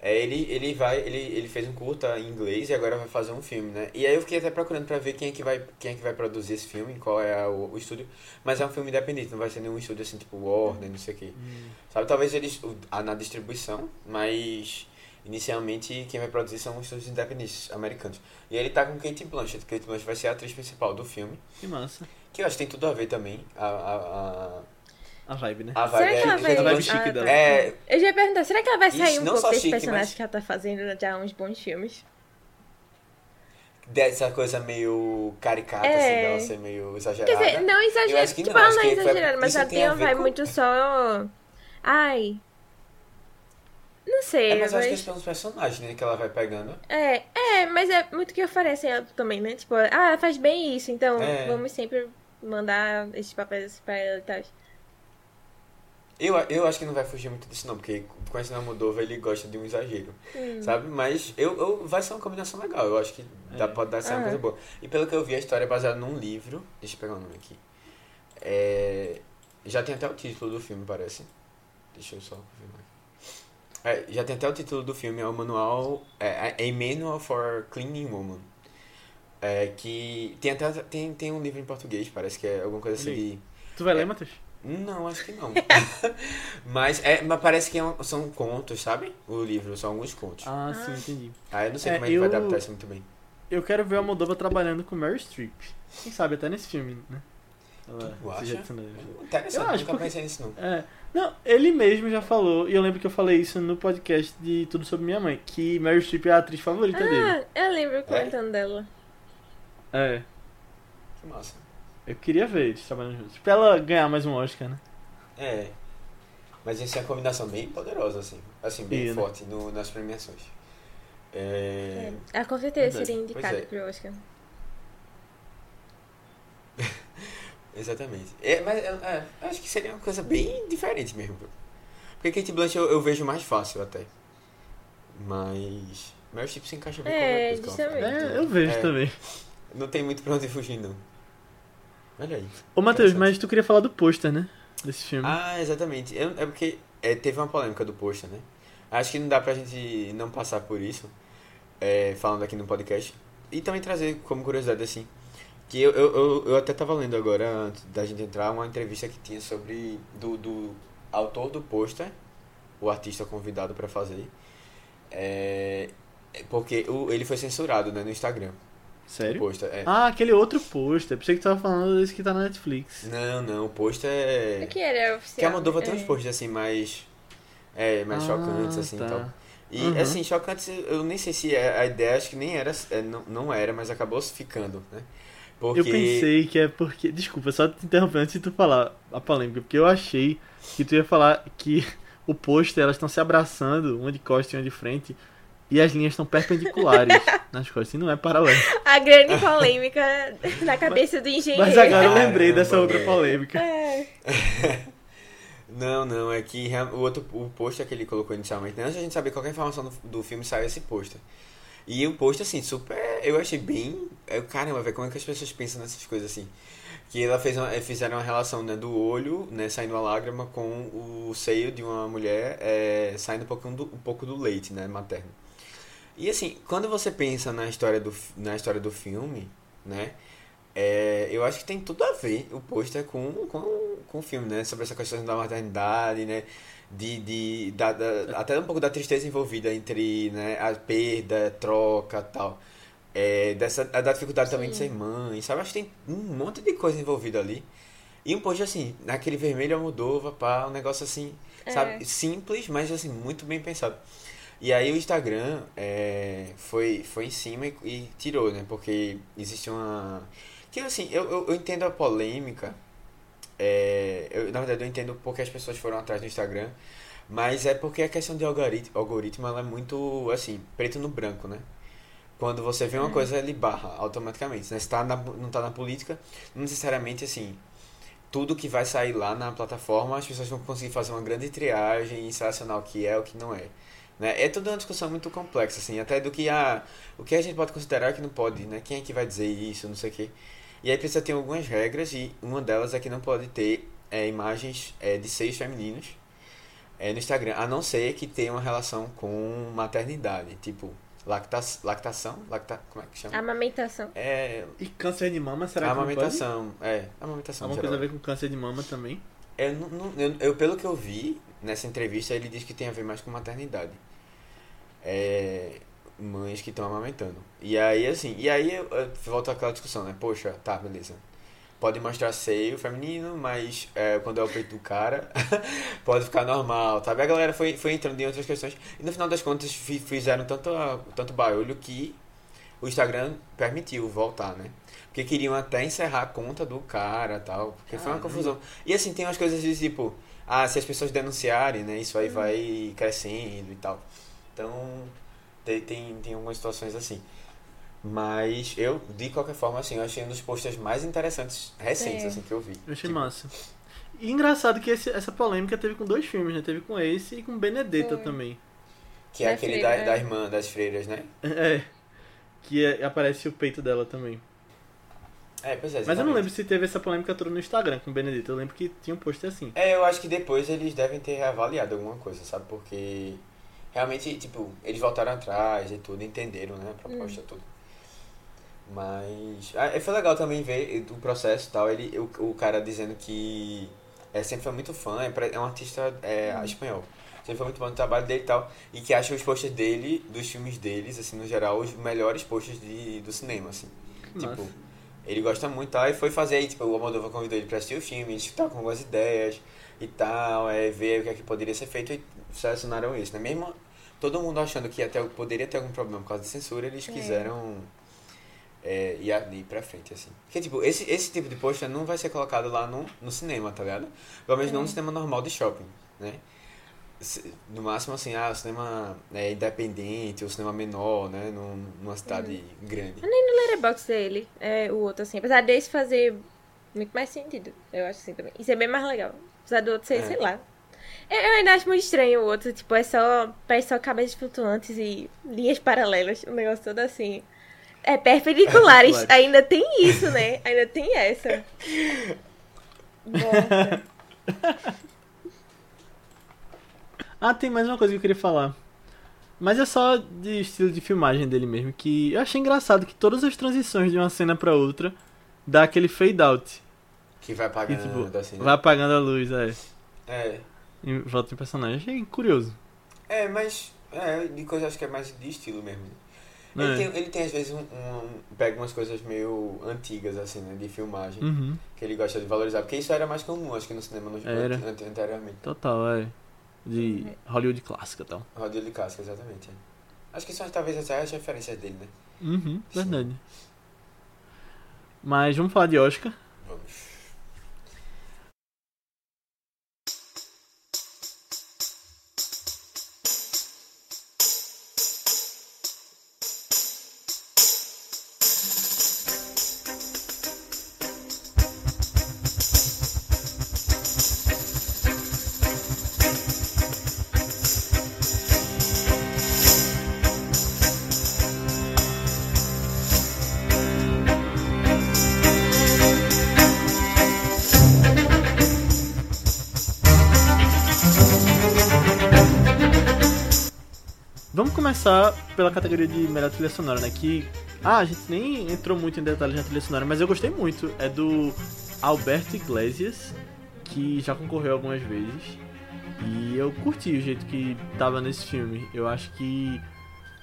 É, ele, ele vai, ele, ele fez um curta em inglês e agora vai fazer um filme, né? E aí eu fiquei até procurando pra ver quem é que vai, quem é que vai produzir esse filme, qual é a- o, o estúdio. Mas é um filme independente, não vai ser nenhum estúdio assim, tipo Warner, não sei o quê. Sabe, talvez eles na distribuição, mas inicialmente quem vai produzir são os estúdios independentes americanos. E ele tá com Kate Blanchett, Kate Blanchett vai ser a atriz principal do filme, Que massa. que eu acho que tem tudo a ver também. A, a, A vibe, né? a, a Será vibe que ela é, vai... Kate vibe chique Ah, dela. é, Eu já ia perguntar, será que ela vai sair Isso, um pouco desse chique, personagem mas- que ela tá fazendo já uns bons filmes? dessa coisa meio caricata, É. assim, dela ser meio exagerada. Quer dizer, não Eu exagera. acho que Tipo, não, ela não é que foi- exagerada, mas isso ela tem tem a uma vibe com- muito só. Ai. Não sei, É, mas eu acho que mas. são os personagens, né, que ela vai pegando. É, é, mas é muito que oferecem ela também, né? Tipo, ah, ela faz bem isso, então É. vamos sempre mandar esses papéis pra ela e tal. Eu, eu acho que não vai fugir muito disso não, porque conhecendo a Moldova, ele gosta de um exagero, Hum. sabe? Mas eu, eu, vai ser uma combinação legal, eu acho que dá, É. pode dar ser uma Aham. coisa boa. E pelo que eu vi, a história é baseada num livro, deixa eu pegar o nome aqui. É, já tem até o título do filme, parece. Deixa eu só confirmar. É, já tem até o título do filme, é o manual, é, A Manual for Cleaning Woman. É, que tem até tem, tem um livro em português, parece que é alguma coisa assim de Tu vai É. ler, Matheus? Não, acho que não. mas, é, mas parece que é um- são contos, sabe? O livro, são alguns contos. Ah, Ah. sim, entendi. Ah, eu não sei É, como é que vai eu- adaptar isso muito bem. Eu quero ver a Moldova trabalhando com Mary Streep. Quem sabe até nesse filme, né? Ela Tu acha? adicionada. Interessante, Eu acho nunca porque- pensei nisso não. É. Não, ele mesmo já falou, e eu lembro que eu falei isso no podcast de Tudo Sobre Minha Mãe, que Mary Streep é a atriz favorita dele. Ah, eu lembro comentando dela. É. Que massa. Eu queria ver eles trabalhando juntos. Pra ela ganhar mais um Oscar, né? É. Mas isso é uma combinação bem poderosa, assim. Assim, bem E, né? forte no, nas premiações. É... Ah, com certeza Verdade. seria indicada é. pro Oscar. Exatamente. É, mas é, é, acho que seria uma coisa bem diferente mesmo. Porque Kate Blanchett eu, eu vejo mais fácil até. Mas... Meryl Streep se encaixa bem É, com qualquer coisa. É, eu vejo É. também. Não tem muito pra onde fugir, não. Olha aí. Ô, Matheus, mas tu queria falar do pôster, né? Desse filme. Ah, exatamente. É porque é, teve uma polêmica do pôster, né? Acho que não dá pra gente não passar por isso, é, falando aqui no podcast. E também trazer como curiosidade, assim, que eu, eu, eu, eu até tava lendo agora, antes da gente entrar, uma entrevista que tinha sobre, do, do autor do pôster, o artista convidado pra fazer, é, porque o, ele foi censurado, né, no Instagram. Sério? pôster, é. Ah, aquele outro pôster. Pensei que tu tava falando desse que tá na Netflix. Não, não, o pôster é... O que era oficial? Que a Moldova tem É. uns posts assim mais. É, mais Ah, chocantes, assim tá. e tal. E Uhum. assim, chocantes, eu nem sei se é- a ideia, acho que nem era, é, não, não era, mas acabou ficando, né? Porque. Eu pensei que é porque. Desculpa, só te interrompendo antes de tu falar a polêmica, porque eu achei que tu ia falar que o pôster, elas estão se abraçando, uma de costas e uma de frente, e as linhas estão perpendiculares nas costas, e não é paralelo. A grande polêmica na cabeça do engenheiro. Mas agora eu lembrei Caramba, dessa outra velho. polêmica. É. Não, não, é que o outro o pôster que ele colocou inicialmente, né, antes a gente saber qualquer informação do, do filme, saiu esse pôster. E o pôster, assim, super. Eu achei bem. Eu, caramba, velho, como é que as pessoas pensam nessas coisas assim? Que ela fez uma, fizeram uma relação né, do olho, né, saindo a lágrima, com o seio de uma mulher é, saindo um pouco do, um pouco do leite, né, materno. E assim, quando você pensa na história do, na história do filme, né? É, eu acho que tem tudo a ver o pôster com, com, com o filme, né? Sobre essa questão da maternidade, né? De, de, da, da- até um pouco da tristeza envolvida entre né, a perda, troca tal. É, dessa, da dificuldade também de Sim. ser mãe, sabe? Acho que tem um monte de coisa envolvida ali. E um pôster assim, naquele vermelho Almodóvar, pá, um negócio assim, sabe? É. Simples, mas assim, muito bem pensado. E aí o Instagram é, foi, foi em cima e, e tirou, né? Porque existe uma. Que assim, eu, eu, eu entendo a polêmica. é, eu, na verdade, eu entendo porque as pessoas foram atrás do Instagram. Mas é porque a questão de algoritmo, algoritmo ela é muito, assim, preto no branco, né? Quando você vê uma coisa, ele barra automaticamente. Né? Se tá na, não tá na política, não necessariamente, assim, tudo que vai sair lá na plataforma, as pessoas vão conseguir fazer uma grande triagem e selecionar o que é o que não é. Né? É toda uma discussão muito complexa, assim, até do que a, o que a gente pode considerar que não pode, né? Quem é que vai dizer isso, não sei o quê. E aí precisa ter algumas regras e uma delas é que não pode ter é, imagens é, de seios femininos é, no Instagram, a não ser que tenha uma relação com maternidade, tipo lacta lactação, lacta, como é que chama? Amamentação. É, E câncer de mama, será que amamentação, é, amamentação. Alguma coisa a ver com câncer de mama também? Eu, não- não- eu, eu, pelo que eu vi nessa entrevista, ele diz que tem a ver mais com maternidade. É, mães que estão amamentando. E aí, assim, e aí eu, eu volto àquela discussão, né? Poxa, tá, beleza. Pode mostrar seio feminino, mas é, quando é o peito do cara, pode ficar normal, sabe? A galera foi, foi entrando em outras questões. E no final das contas, fi- fizeram tanto, tanto barulho que o Instagram permitiu voltar, né? Porque queriam até encerrar a conta do cara e tal. Porque foi uma confusão. E assim, tem umas coisas de tipo, ah, se as pessoas denunciarem, né? Isso aí vai crescendo e tal. Então, tem, tem, tem algumas situações assim. Mas eu, de qualquer forma, assim, eu achei um dos posters mais interessantes, recentes, É. assim, que eu vi. Eu achei Tipo, massa. E engraçado que esse- essa polêmica teve com dois filmes, né? Teve com esse e com Benedetta Foi. também. Que é Da aquele da, da irmã das freiras, né? É. Que é- aparece o peito dela também. É, pois é. Mas eu não lembro se teve essa polêmica toda no Instagram com Benedetta. Eu lembro que tinha um post assim. É, eu acho que depois eles devem ter reavaliado alguma coisa, sabe? Porque realmente, tipo, eles voltaram atrás e tudo, entenderam, né? A proposta tudo. Mas. Ah, foi legal também ver o processo e tal. Ele, o, o cara dizendo que é, sempre foi muito fã, é, é um artista é, espanhol. Sempre foi muito bom no trabalho dele e tal. E que acha os posters dele, dos filmes deles, assim, no geral, os melhores posters de, do cinema, assim. Que Tipo, massa. Ele gosta muito tal, e foi fazer aí, tipo, o Almodóvar convidou ele pra assistir o filme, eles estavam com algumas ideias e tal, é, ver o que é que poderia ser feito e selecionaram isso, né? Mesmo todo mundo achando que até poderia ter algum problema por causa de censura, eles É. quiseram é, ir, ir pra frente, assim. Porque, tipo, esse, esse tipo de pôster não vai ser colocado lá no, no cinema, tá ligado? Pelo menos não no É. cinema normal de shopping, né? No máximo, assim, ah, o cinema é, independente, ou cinema menor, né? Num, numa cidade grande. Nem no Letterboxd dele, é o outro, assim. Apesar desse fazer muito mais sentido, eu acho assim também. Isso é bem mais legal. Apesar do outro ser, É. sei lá. Eu, eu ainda acho muito estranho o outro, tipo, é só, parece só cabeças flutuantes e linhas paralelas, um negócio todo assim. É, perpendiculares, Perpendiculares. ainda tem isso, né? Ainda tem essa. Nossa. Ah, tem mais uma coisa que eu queria falar. Mas é só de estilo de filmagem dele mesmo. Que eu achei engraçado que todas as transições de uma cena pra outra dá aquele fade out. Que vai E, apagando, tipo, assim, né? vai apagando a luz, é. É, Em volta do personagem. Achei curioso. É, mas é, de coisa acho que é mais de estilo mesmo. É. Ele, tem, ele tem às vezes um, um- pega umas coisas meio antigas assim, né, de filmagem, Uhum. que ele gosta de valorizar, porque isso era mais comum, acho que no cinema no, Era. ante- anteriormente. Total, é. De Hollywood clássica e tal. Rodrigo de Casca, exatamente. é. Acho que são talvez até as referências dele, né? Uhum, Sim. verdade. Mas vamos falar de Oscar. Vamos. Categoria de melhor trilha sonora, né? Que. Ah, a gente nem entrou muito em detalhes na trilha sonora, mas eu gostei muito. É do Alberto Iglesias, que já concorreu algumas vezes. E eu curti o jeito que tava nesse filme. Eu acho que.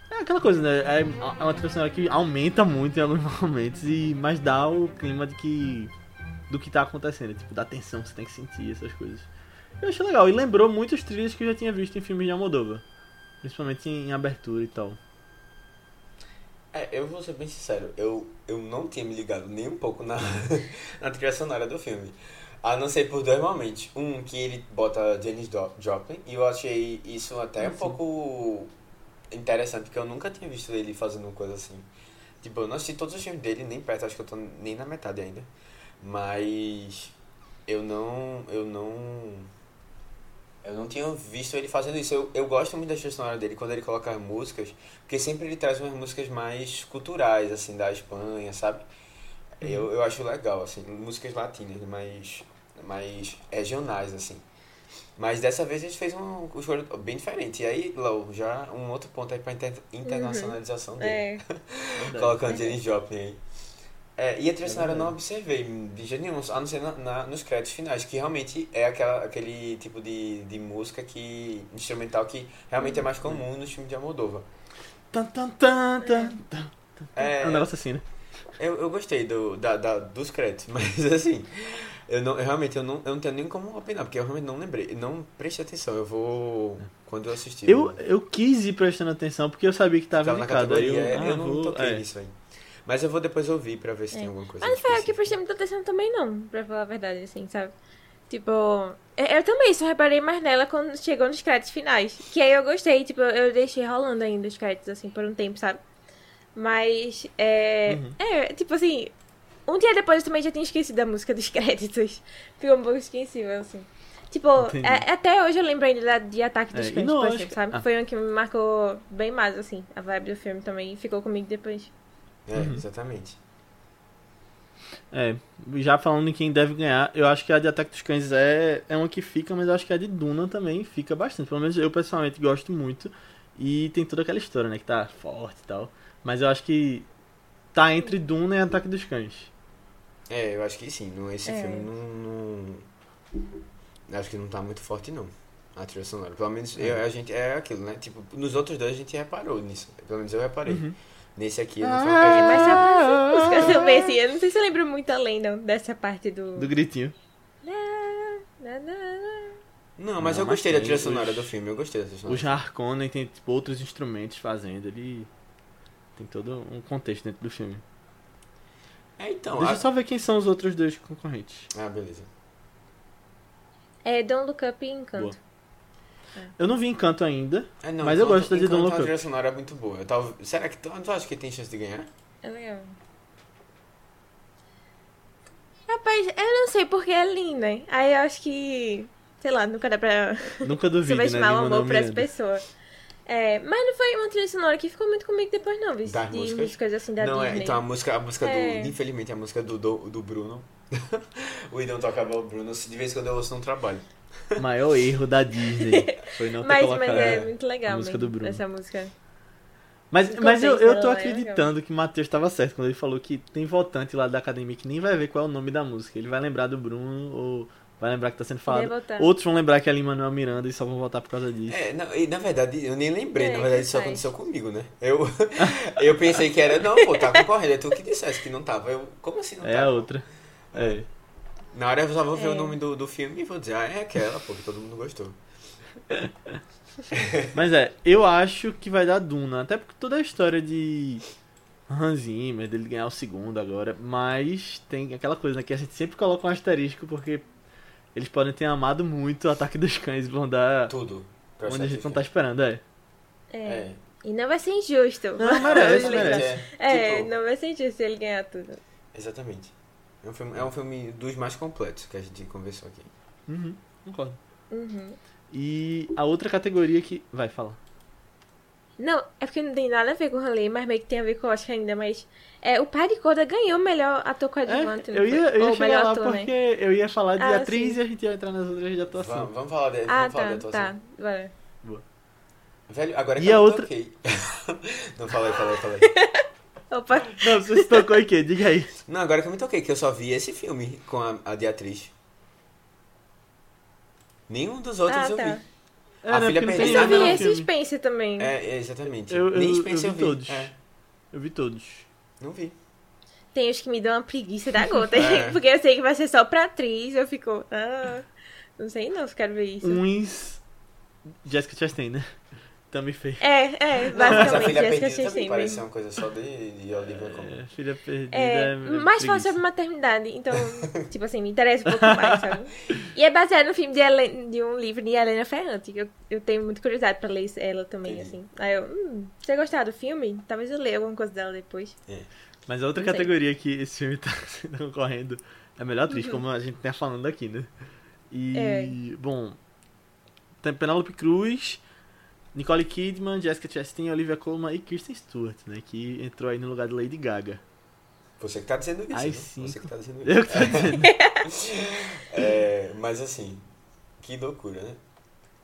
É aquela coisa, né? É é uma trilha sonora que aumenta muito em alguns momentos, e, mas dá o clima de que. do que tá acontecendo. Tipo, da tensão você tem que sentir, essas coisas. Eu achei legal. E lembrou muitas trilhas que eu já tinha visto em filmes de Almodóvar. Principalmente em abertura e tal. É, eu vou ser bem sincero, eu, eu não tinha me ligado nem um pouco na, na trilha sonora do filme. A não ser por dois momentos. Um, que ele bota Janis Joplin, e eu achei isso até um pouco interessante, porque eu nunca tinha visto ele fazendo uma coisa assim. Tipo, eu não assisti todos os filmes dele, nem perto, acho que eu tô nem na metade ainda. Mas eu não. Eu não. Eu não tinha visto ele fazendo isso. Eu, eu gosto muito da trilha sonora dele quando ele coloca as músicas, porque sempre ele traz umas músicas mais culturais, assim, da Espanha, sabe? Eu, eu acho legal, assim, músicas latinas, mais, mais regionais, assim. Mas dessa vez a gente fez um, um escolha bem diferente. E aí, Lau, já um outro ponto aí pra inter, internacionalização dele. É. Colocando Janis Joplin aí. É, e a trilha sonora eu não observei de jeito nenhum, a não ser na, na- nos créditos finais, que realmente é aquela, aquele tipo de, de música que instrumental que realmente é mais comum nos filmes de Almodóvar. Tan, tan, tan, tan, tan. É, É um negócio assim, né? eu, eu gostei do, da, da- dos créditos, mas assim, eu, não, eu realmente eu não, eu não tenho nem como opinar, porque eu realmente não lembrei, não prestei atenção, eu vou, quando eu assistir. Eu, eu quis ir prestando atenção porque eu sabia que tava tava na indicado. Aí eu, é, eu ah, não vou- toquei é. nisso aí. Mas eu vou depois ouvir pra ver se É. tem alguma coisa Mas não foi eu que prestei muita atenção também, não, pra falar a verdade, assim, sabe? Tipo, eu, eu também só reparei mais nela quando chegou nos créditos finais. Que aí eu gostei, tipo, eu deixei rolando ainda os créditos, assim, por um tempo, sabe? Mas, é. Uhum. É, tipo assim. Um dia depois eu também já tinha esquecido da música dos créditos. Ficou um pouco esquecível, assim. Tipo, é- até hoje eu lembro ainda da, de Ataque dos É, Cães, por exemplo, que- sabe? ah. Foi um que me marcou bem mais, assim. A vibe do filme também ficou comigo depois. É, Uhum. exatamente. É, já falando em quem deve ganhar, eu acho que a de Ataque dos Cães é, é uma que fica, mas eu acho que a de Duna também fica bastante. Pelo menos eu pessoalmente gosto muito. E tem toda aquela história, né? Que tá forte e tal. Mas eu acho que tá entre Duna e Ataque dos Cães. É, eu acho que sim. Não, esse É. filme não, não- Acho que não tá muito forte, não. A trilha sonora. Pelo menos eu- a gente. É aquilo, né? Tipo, nos outros dois a gente reparou nisso. Pelo menos eu reparei. Uhum. Nesse aqui eu não foi Ah, É, mas música também, assim, eu não sei se eu lembro muito além, não, dessa parte do... Do gritinho. Não, mas Não, eu mas gostei da tem trilha os- sonora do filme. Eu gostei da trilha O sonora. Harkonnen tem tipo, outros instrumentos fazendo. Ele tem todo um contexto dentro do filme. É, então. Deixa a- eu só ver quem são os outros dois concorrentes. Ah, beleza. É Don't Look Up e Encanto. Eu não vi Encanto ainda. É, não, Mas eu gosto da de é Look uma Up. trilha sonora muito boa. Eu tava... Será que tu, tu acha que tem chance de ganhar? É legal. Rapaz, eu não sei porque é linda. hein? Aí eu acho que. Sei lá, nunca dá pra Nunca duvido, né? subestimar de o Manuel amor por essa pessoa. É, mas não foi uma trilha sonora que ficou muito comigo depois, não, viu? Das De músicas? músicas assim da não, Disney. é. Então a música, a música É. do. Infelizmente, a música do, do, do Bruno. o Idão toca o Bruno. De vez em quando eu ouço no trabalho. O maior erro da Disney foi não ter mas, colocado. mas é muito legal a música do Bruno. essa música. Mas, mas eu, eu tô é acreditando que o Matheus estava certo quando ele falou que tem votante lá da academia que nem vai ver qual é o nome da música. Ele vai lembrar do Bruno ou vai lembrar que tá sendo falado. Vai votar. Outros vão lembrar que é Lin-Manuel Miranda e só vão votar por causa disso. É, não, e na verdade, eu nem lembrei. É, na verdade, que isso faz. aconteceu comigo, né? Eu, eu pensei que era. Não, pô, tá concorrendo. É tu que disseste que não tava. Eu, como assim não É a tava? outra. É. Na hora eu só vou ver É. o nome do, do filme e vou dizer, ah, é aquela, pô, que todo mundo gostou. Mas é, eu acho que vai dar Duna. Até porque toda a história de Hans Zimmer, dele ganhar o segundo agora. Mas tem aquela coisa, né? Que a gente sempre coloca um asterisco porque eles podem ter amado muito o Ataque dos Cães e vão dar Tudo. onde a gente não tá esperando, é. É. É. E não vai ser injusto. Não, merece, merece. lembrar. É, tipo, não vai ser injusto se ele ganhar tudo. Exatamente. É um, filme, é um filme dos mais completos que a gente conversou aqui. Uhum, concordo. Uhum. E a outra categoria que. Vai, fala. Não, é porque não tem nada a ver com o Hanley, mas meio que tem a ver com o Oscar ainda, mas... É, o Pai de Coda ganhou o melhor ator coadjuvante, É, eu ia, eu ia Ou melhor lá ator, porque né? eu ia falar de Ah, atriz sim. e a gente ia entrar nas outras de atuação. Vamos, vamos falar de, Ah, vamos falar de tá, atuação. tá. Bora. Velho, agora que E eu a outra- toquei. não, falei, falei, falei. Opa, Não, você se tocou em quê? Diga aí. Não, agora que eu me toquei, que eu só vi esse filme com a, a de atriz. Nenhum dos outros Ah, eu tá. vi. É, A né, filha não eu perdida só vi esse filme. Spencer também. É, é, exatamente. Eu- Nem eu- Spencer eu eu vi vi. todos. É, Eu vi todos. não vi. Tem os que me dão uma preguiça da gota. É. Porque eu sei que vai ser só pra atriz. Eu fico. Ah, não sei não se quero ver isso. Uns. Jessica Chastain, né? Também fez. É, é, Não, mas a basicamente, filha perdida também Chastain parece uma coisa só de, de Olivia Colman. É, filha perdida. É, mais fala sobre maternidade, então, tipo assim, me interessa um pouco mais, sabe? E é baseado no filme de, Helen- de um livro de Helena Ferrante, que eu, eu tenho muita curiosidade pra ler ela também, Entendi. assim. Aí eu, hum, você gostar do filme? Talvez eu leia alguma coisa dela depois. Mas a outra Não sei. categoria que esse filme tá concorrendo é a melhor Uhum. atriz, como a gente tá falando aqui, né? E, É. bom, tem Penelope Cruz, Nicole Kidman, Jessica Chastain, Olivia Colman e Kristen Stewart, né? Que entrou aí no lugar de Lady Gaga. Você que tá dizendo isso, Ai, né? cinco. Você que tá dizendo Eu isso. que tô dizendo. É, mas assim, que loucura, né?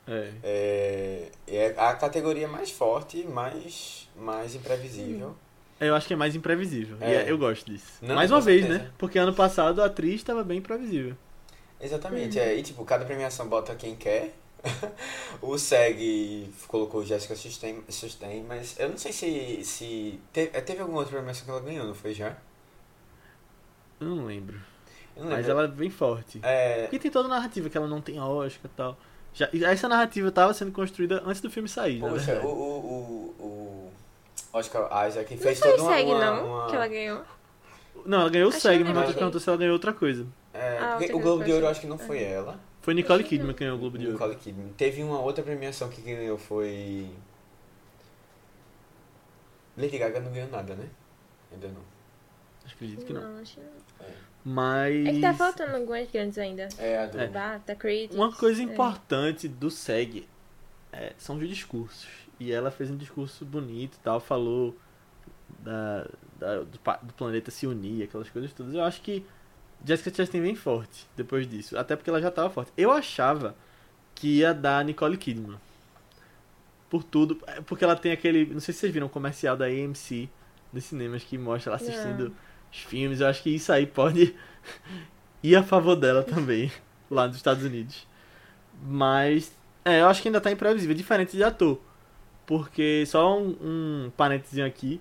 É. É, é a categoria mais forte, mais, mais imprevisível. Eu acho que é mais imprevisível. E É. é- eu gosto disso. Não, mais uma vez, certeza. né? Porque ano passado a atriz estava bem imprevisível. Exatamente, Uhum. é, e tipo, cada premiação bota quem quer. o SEG colocou Jessica Sustain, mas eu não sei se, se teve, teve alguma outra premiação que ela ganhou, não foi já? Eu não lembro. Eu não Mas lembro. ela é bem forte. É, Porque tem toda a narrativa que ela não tem Oscar e tal. Já, essa narrativa estava sendo construída antes do filme sair, na poxa, o, o, o, o Oscar Isaac Não fez foi toda uma... SEG, uma, não, uma- que ela ganhou. Não, ela ganhou o SEG, mas que- perguntou se ela ganhou outra coisa. É, Ah, o Globo de Ouro foi acho que não foi ela. Foi Nicole Acho que Kidman que ganhou o Globo de Ouro. Nicole Kidman. Teve uma outra premiação que ganhou, foi... Lady Gaga não ganhou nada, né? Ainda não. Acredito que não. Não, acho que não. Mas. É que tá faltando algumas grandes ainda. É a do... É. Bata, Critics. Uma coisa é. importante do SEG é, são os discursos. E ela fez um discurso bonito e tal, falou da, da- do, do planeta se unir, aquelas coisas todas. Eu acho que Jessica Chastain vem forte depois disso. Até porque ela já tava forte. Eu achava que ia dar Nicole Kidman. Por tudo. é, Porque ela tem aquele. Não sei se vocês viram o comercial da AMC nos cinemas que mostra ela assistindo Não. os filmes. Eu acho que isso aí pode ir a favor dela também, lá nos Estados Unidos. Mas, é, eu acho que ainda tá imprevisível, diferente de ator. Porque, só um, um parênteses aqui,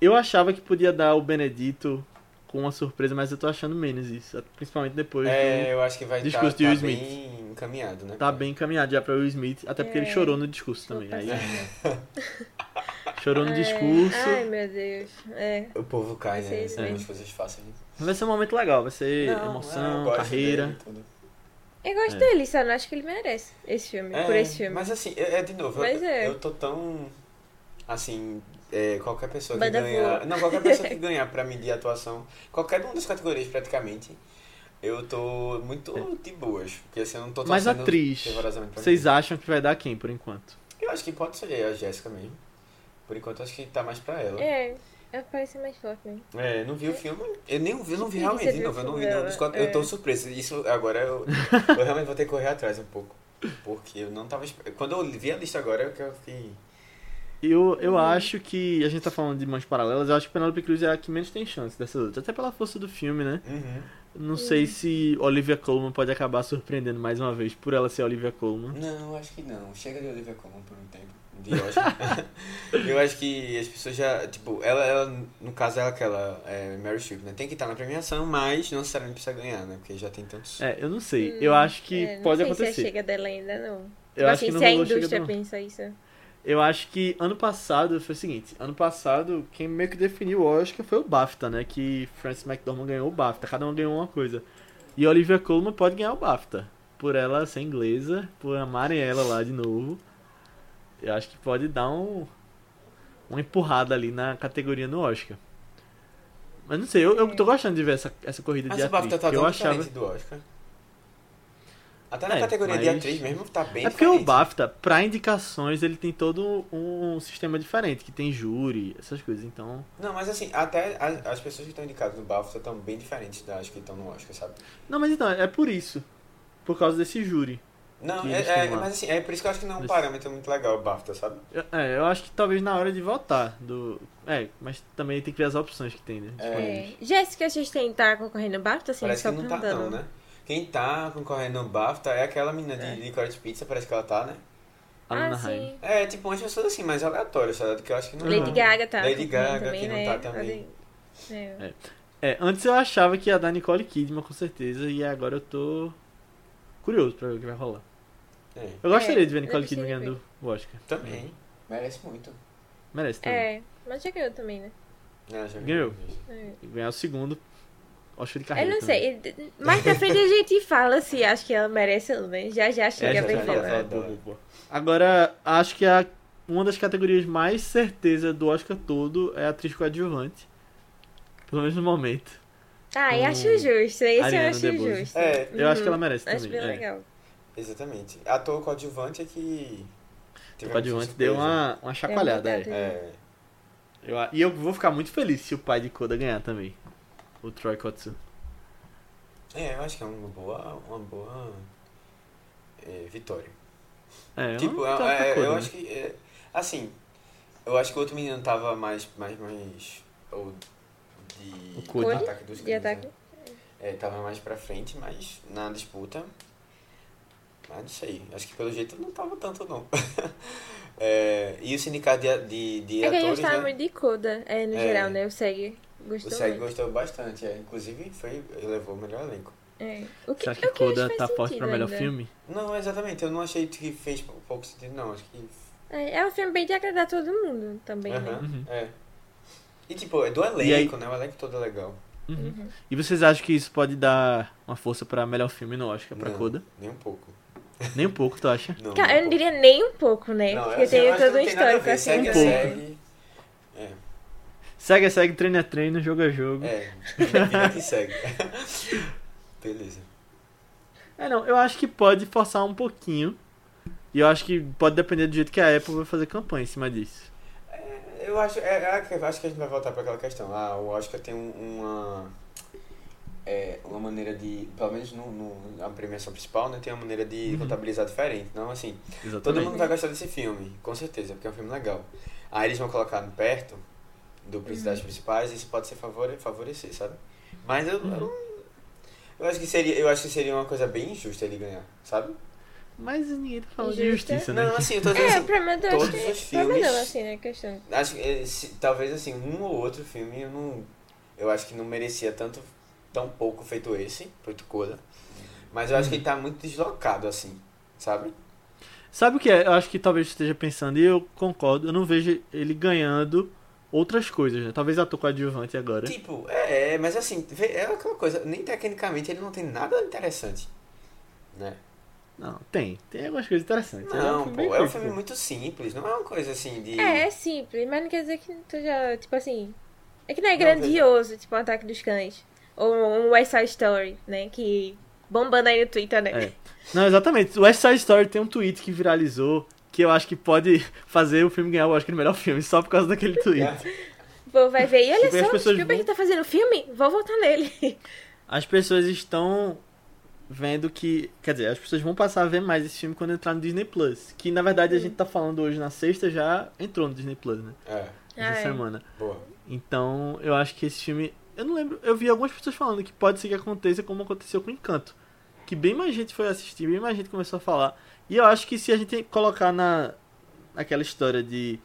eu achava que podia dar o Benedito com uma surpresa, mas eu tô achando menos isso. Principalmente depois É, do... eu acho que vai discurso tá, de Will bem encaminhado, né? Tá bem encaminhado já pra Will Smith, até porque ele É. chorou no discurso também. Aí, chorou no É. discurso. Ai, meu Deus. É. O povo cai, né? isso. as coisas fáceis. Vai ser um momento legal, vai ser Não, é, eu emoção, gosto carreira. Eu gosto É. dele, só não acho que ele merece esse filme, por É, esse filme. Mas assim, é, é de novo, eu, é. eu tô tão. Assim, é, qualquer pessoa que ganhar. Não, qualquer pessoa que ganhar pra mim de atuação, qualquer uma das categorias praticamente, eu tô muito de boas. Porque assim, eu não tô Mas atriz, fervorosamente pra vocês ninguém. acham que vai dar quem, por enquanto? Eu acho que pode ser a Jéssica mesmo. Por enquanto, acho que tá mais pra ela. É, ela parece mais forte mesmo. É, não vi o filme. Eu nem vi, eu não vi realmente de novo. Eu não vi nenhum dos quatro. Eu tô é. surpreso. Isso agora eu, eu realmente vou ter que correr atrás um pouco. Porque eu não tava. Quando eu vi a lista agora, eu que eu fiquei. Eu, eu Uhum. acho que. A gente tá falando de mãos paralelas, eu acho que Penelope Cruz é a que menos tem chance dessas outras. Até pela força do filme, né? Uhum. Não sei se Olivia Colman pode acabar surpreendendo mais uma vez por ela ser Olivia Colman. Não, acho que não. Chega de Olivia Colman por um tempo. De Oscar. eu acho que as pessoas já. Tipo, ela, ela no caso, ela aquela. É, Mary Streep, né? Tem que estar na premiação, mas não necessariamente precisa ganhar, né? Porque já tem tantos. É, eu não sei. Eu acho que É, não pode sei Se acontecer. é chega dela ainda, não. Eu Tipo acho assim, que não se a indústria não. pensa isso. Eu acho que ano passado foi o seguinte: ano passado, quem meio que definiu o Oscar foi o BAFTA, né? Que Frances McDormand ganhou o BAFTA, cada um ganhou uma coisa. E Olivia Colman pode ganhar o BAFTA. Por ela ser inglesa, por amarem ela lá de novo. Eu acho que pode dar um, uma empurrada ali na categoria no Oscar. Mas não sei, eu, eu tô gostando de ver essa, essa corrida Mas de o atriz. BAFTA tá tão eu achava... do Oscar. Até na É, categoria de mas- atriz mesmo tá bem É porque diferente. o BAFTA, pra indicações, ele tem todo um sistema diferente, que tem júri, essas coisas. Então, Não, mas assim, até as, as pessoas que estão indicadas no BAFTA estão bem diferentes das que estão no Oscar, sabe? Não, mas então, é por isso. Por causa desse júri. Não, que é, é, mas assim, é por isso que eu acho que não é um Desse- parâmetro muito legal o BAFTA, sabe? Eu- É, eu acho que talvez na hora de votar do. É, mas também tem que ver as opções que tem, né? É. É. Jéssica, a gente tem tá concorrendo no BAFTA, assim, parece só que não tá não, né? Quem tá concorrendo no BAFTA é aquela menina É. de Licorice Pizza, parece que ela tá, né? A Ah, sim. É, tipo umas pessoas assim, mais aleatórias, sabe? Que eu acho que não Lady Uhum. Gaga tá. Lady Gaga, também, que não né? tá também. É. É, antes eu achava que ia dar Nicole Kidman, com certeza, e agora eu tô curioso pra ver o que vai rolar. É, Eu gostaria É, de ver Nicole Kidman ganhando o Oscar. também. Merece muito. Merece também. É, mas já ganhou também, né? É, já. Ganhou. É. E ganhar o segundo Eu não também. sei. Mais pra frente a gente fala se acha que ela merece ou não, né? Já já É, chega bem já, falando. já, é, boa. Agora, acho que a, uma das categorias mais certeza do Oscar todo é a atriz coadjuvante. Pelo menos no momento. Ah, eu acho justo. Esse eu Ariana acho DeBose. justo. É, Eu acho que ela Uhum. merece Acho também. bem é. legal. Exatamente. Ator coadjuvante é que. O coadjuvante deu uma, uma chacoalhada. mudado. é. É. Eu, e eu vou ficar muito feliz se o pai de Koda ganhar também. O Troy Kotsu. É, eu acho que é uma boa. Uma boa. é, vitória. É, tipo, é- pra é, Koda, eu né? acho que. é, assim. Eu acho que o outro menino tava mais. mais, mais ou de. O Cody? ataque dos De ataque. né? É, tava mais pra frente, mas na disputa. Mas não sei. Acho que pelo jeito não tava tanto, não. É, e o sindicato de, de, de É que a gente atores, tava né? muito de coda, é, no É. geral, né? O SEG O gostou SEG muito. gostou bastante, é. Inclusive, foi, levou o melhor elenco. É. O que, acha que o que tá forte pra melhor ainda. filme? Não, exatamente. Eu não achei que fez pou- pouco sentido, não. Acho que. É, é um filme bem de agradar todo mundo também, né? Uhum. É. E tipo, é do E aí- elenco, né? O elenco todo é legal. Uhum. Uhum. E vocês acham que isso pode dar uma força pra melhor filme no Oscar pra não, Koda? Nem um pouco. Nem um pouco, tu acha? Não, Cara, eu não diria nem um pouco, né? Não, Porque assim, eu tem todo um histórico assim. Segue, Um pouco. segue. É. Segue é segue, treino é treino, jogo é jogo. É. Vida que segue. Beleza. É, não, eu acho que pode forçar um pouquinho. E eu acho que pode depender do jeito que a Apple vai fazer campanha em cima disso. Eu acho, é, é, acho que a gente vai voltar para aquela questão. Ah, o Oscar tem um- uma. É, uma maneira de. Pelo menos no, no- na premiação principal, né? Tem uma maneira de Uhum. contabilizar diferente. Não, assim. Exatamente. Todo mundo vai gostar desse filme, com certeza, porque é um filme legal. Aí eles vão colocar perto do príncipe das principais e isso pode ser favore, favorecer, sabe? Mas eu, eu, eu acho que seria, eu acho que seria uma coisa bem injusta ele ganhar, sabe? Mas ninguém tá falando de justiça, né? Não, assim, eu tô dizendo É, assim, pra mim, eu todos acho que os pra mim filmes- não, assim, né? Questão. acho que eh, se- talvez assim, um ou outro filme eu não eu acho que não merecia tanto tão pouco feito esse, feito Coda. Mas eu acho que ele tá muito deslocado assim, sabe? Sabe o que é? Eu acho que talvez você esteja pensando, e eu concordo, eu não vejo ele ganhando outras coisas, né? Talvez ator coadjuvante agora. Tipo, é, mas assim, é aquela coisa, nem tecnicamente ele não tem nada interessante, né? Não, tem. Tem algumas coisas interessantes. Não, filme pô, bem é um filme pô. muito simples, não é uma coisa assim de. É, é simples, mas não quer dizer que tu já, tipo assim. É que não é Não, grandioso, tipo, o Ataque dos Cães. Ou um West Side Story, né? Que bombando aí no Twitter, né? É. Não, exatamente. O West Side Story tem um tweet que viralizou que eu acho que pode fazer o filme ganhar o Oscar de melhor filme só por causa daquele tweet. Povo vai ver. E olha Tipo, as só, o pessoas Spielberg vão- tá fazendo filme? Vou votar nele. As pessoas estão vendo que. Quer dizer, as pessoas vão passar a ver mais esse filme quando entrar no Disney Plus. Que na verdade a gente tá falando hoje na sexta já entrou no Disney Plus, né? É, Essa Ah, é. semana. boa. Então eu acho que esse filme. Eu não lembro. Eu vi algumas pessoas falando que pode ser que aconteça como aconteceu com Encanto. Que bem mais gente foi assistir, bem mais gente começou a falar. E eu acho que se a gente colocar na. aquela história de.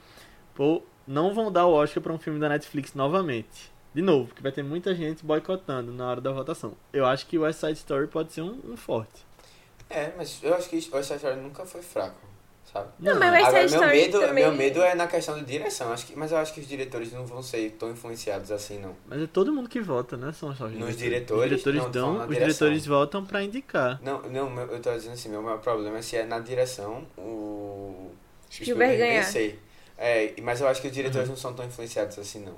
Pô, não vão dar o Oscar pra um filme da Netflix novamente. De novo, porque vai ter muita gente boicotando na hora da votação. Eu acho que West Side Story pode ser um, um forte. É, mas eu acho que West Side Story nunca foi fraco, sabe? Não, mas Agora, Side meu medo, também- meu medo é na questão de direção, acho que, mas eu acho que os diretores não vão ser tão influenciados assim, não. Mas é todo mundo que vota, né? São só os Nos diretores. diretores? Os diretores Não, dão, os direção. diretores votam pra indicar. Não, não, meu- eu tô dizendo assim, meu maior problema é se é na direção o Spielberg ganhar. vencer. É, mas eu acho que os diretores não são tão influenciados assim, não.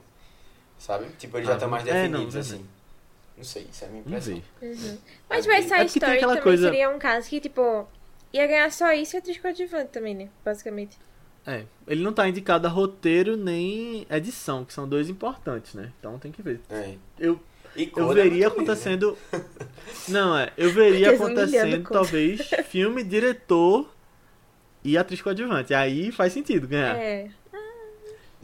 Sabe? Tipo, eles já Ah, estão mais é, não, definidos, verdade. assim. Não sei, isso é a minha impressão. Uhum. Mas É, West é tem Story aquela também coisa- seria um caso que, tipo, ia ganhar só isso e atriz coadjuvante também, né? Basicamente. É, ele não tá indicado a roteiro nem edição, que são dois importantes, né? Então tem que ver. É. Eu, eu é veria né? acontecendo. Não, é. Eu veria humilhando acontecendo, talvez, filme, diretor e atriz coadjuvante. Aí faz sentido ganhar. É.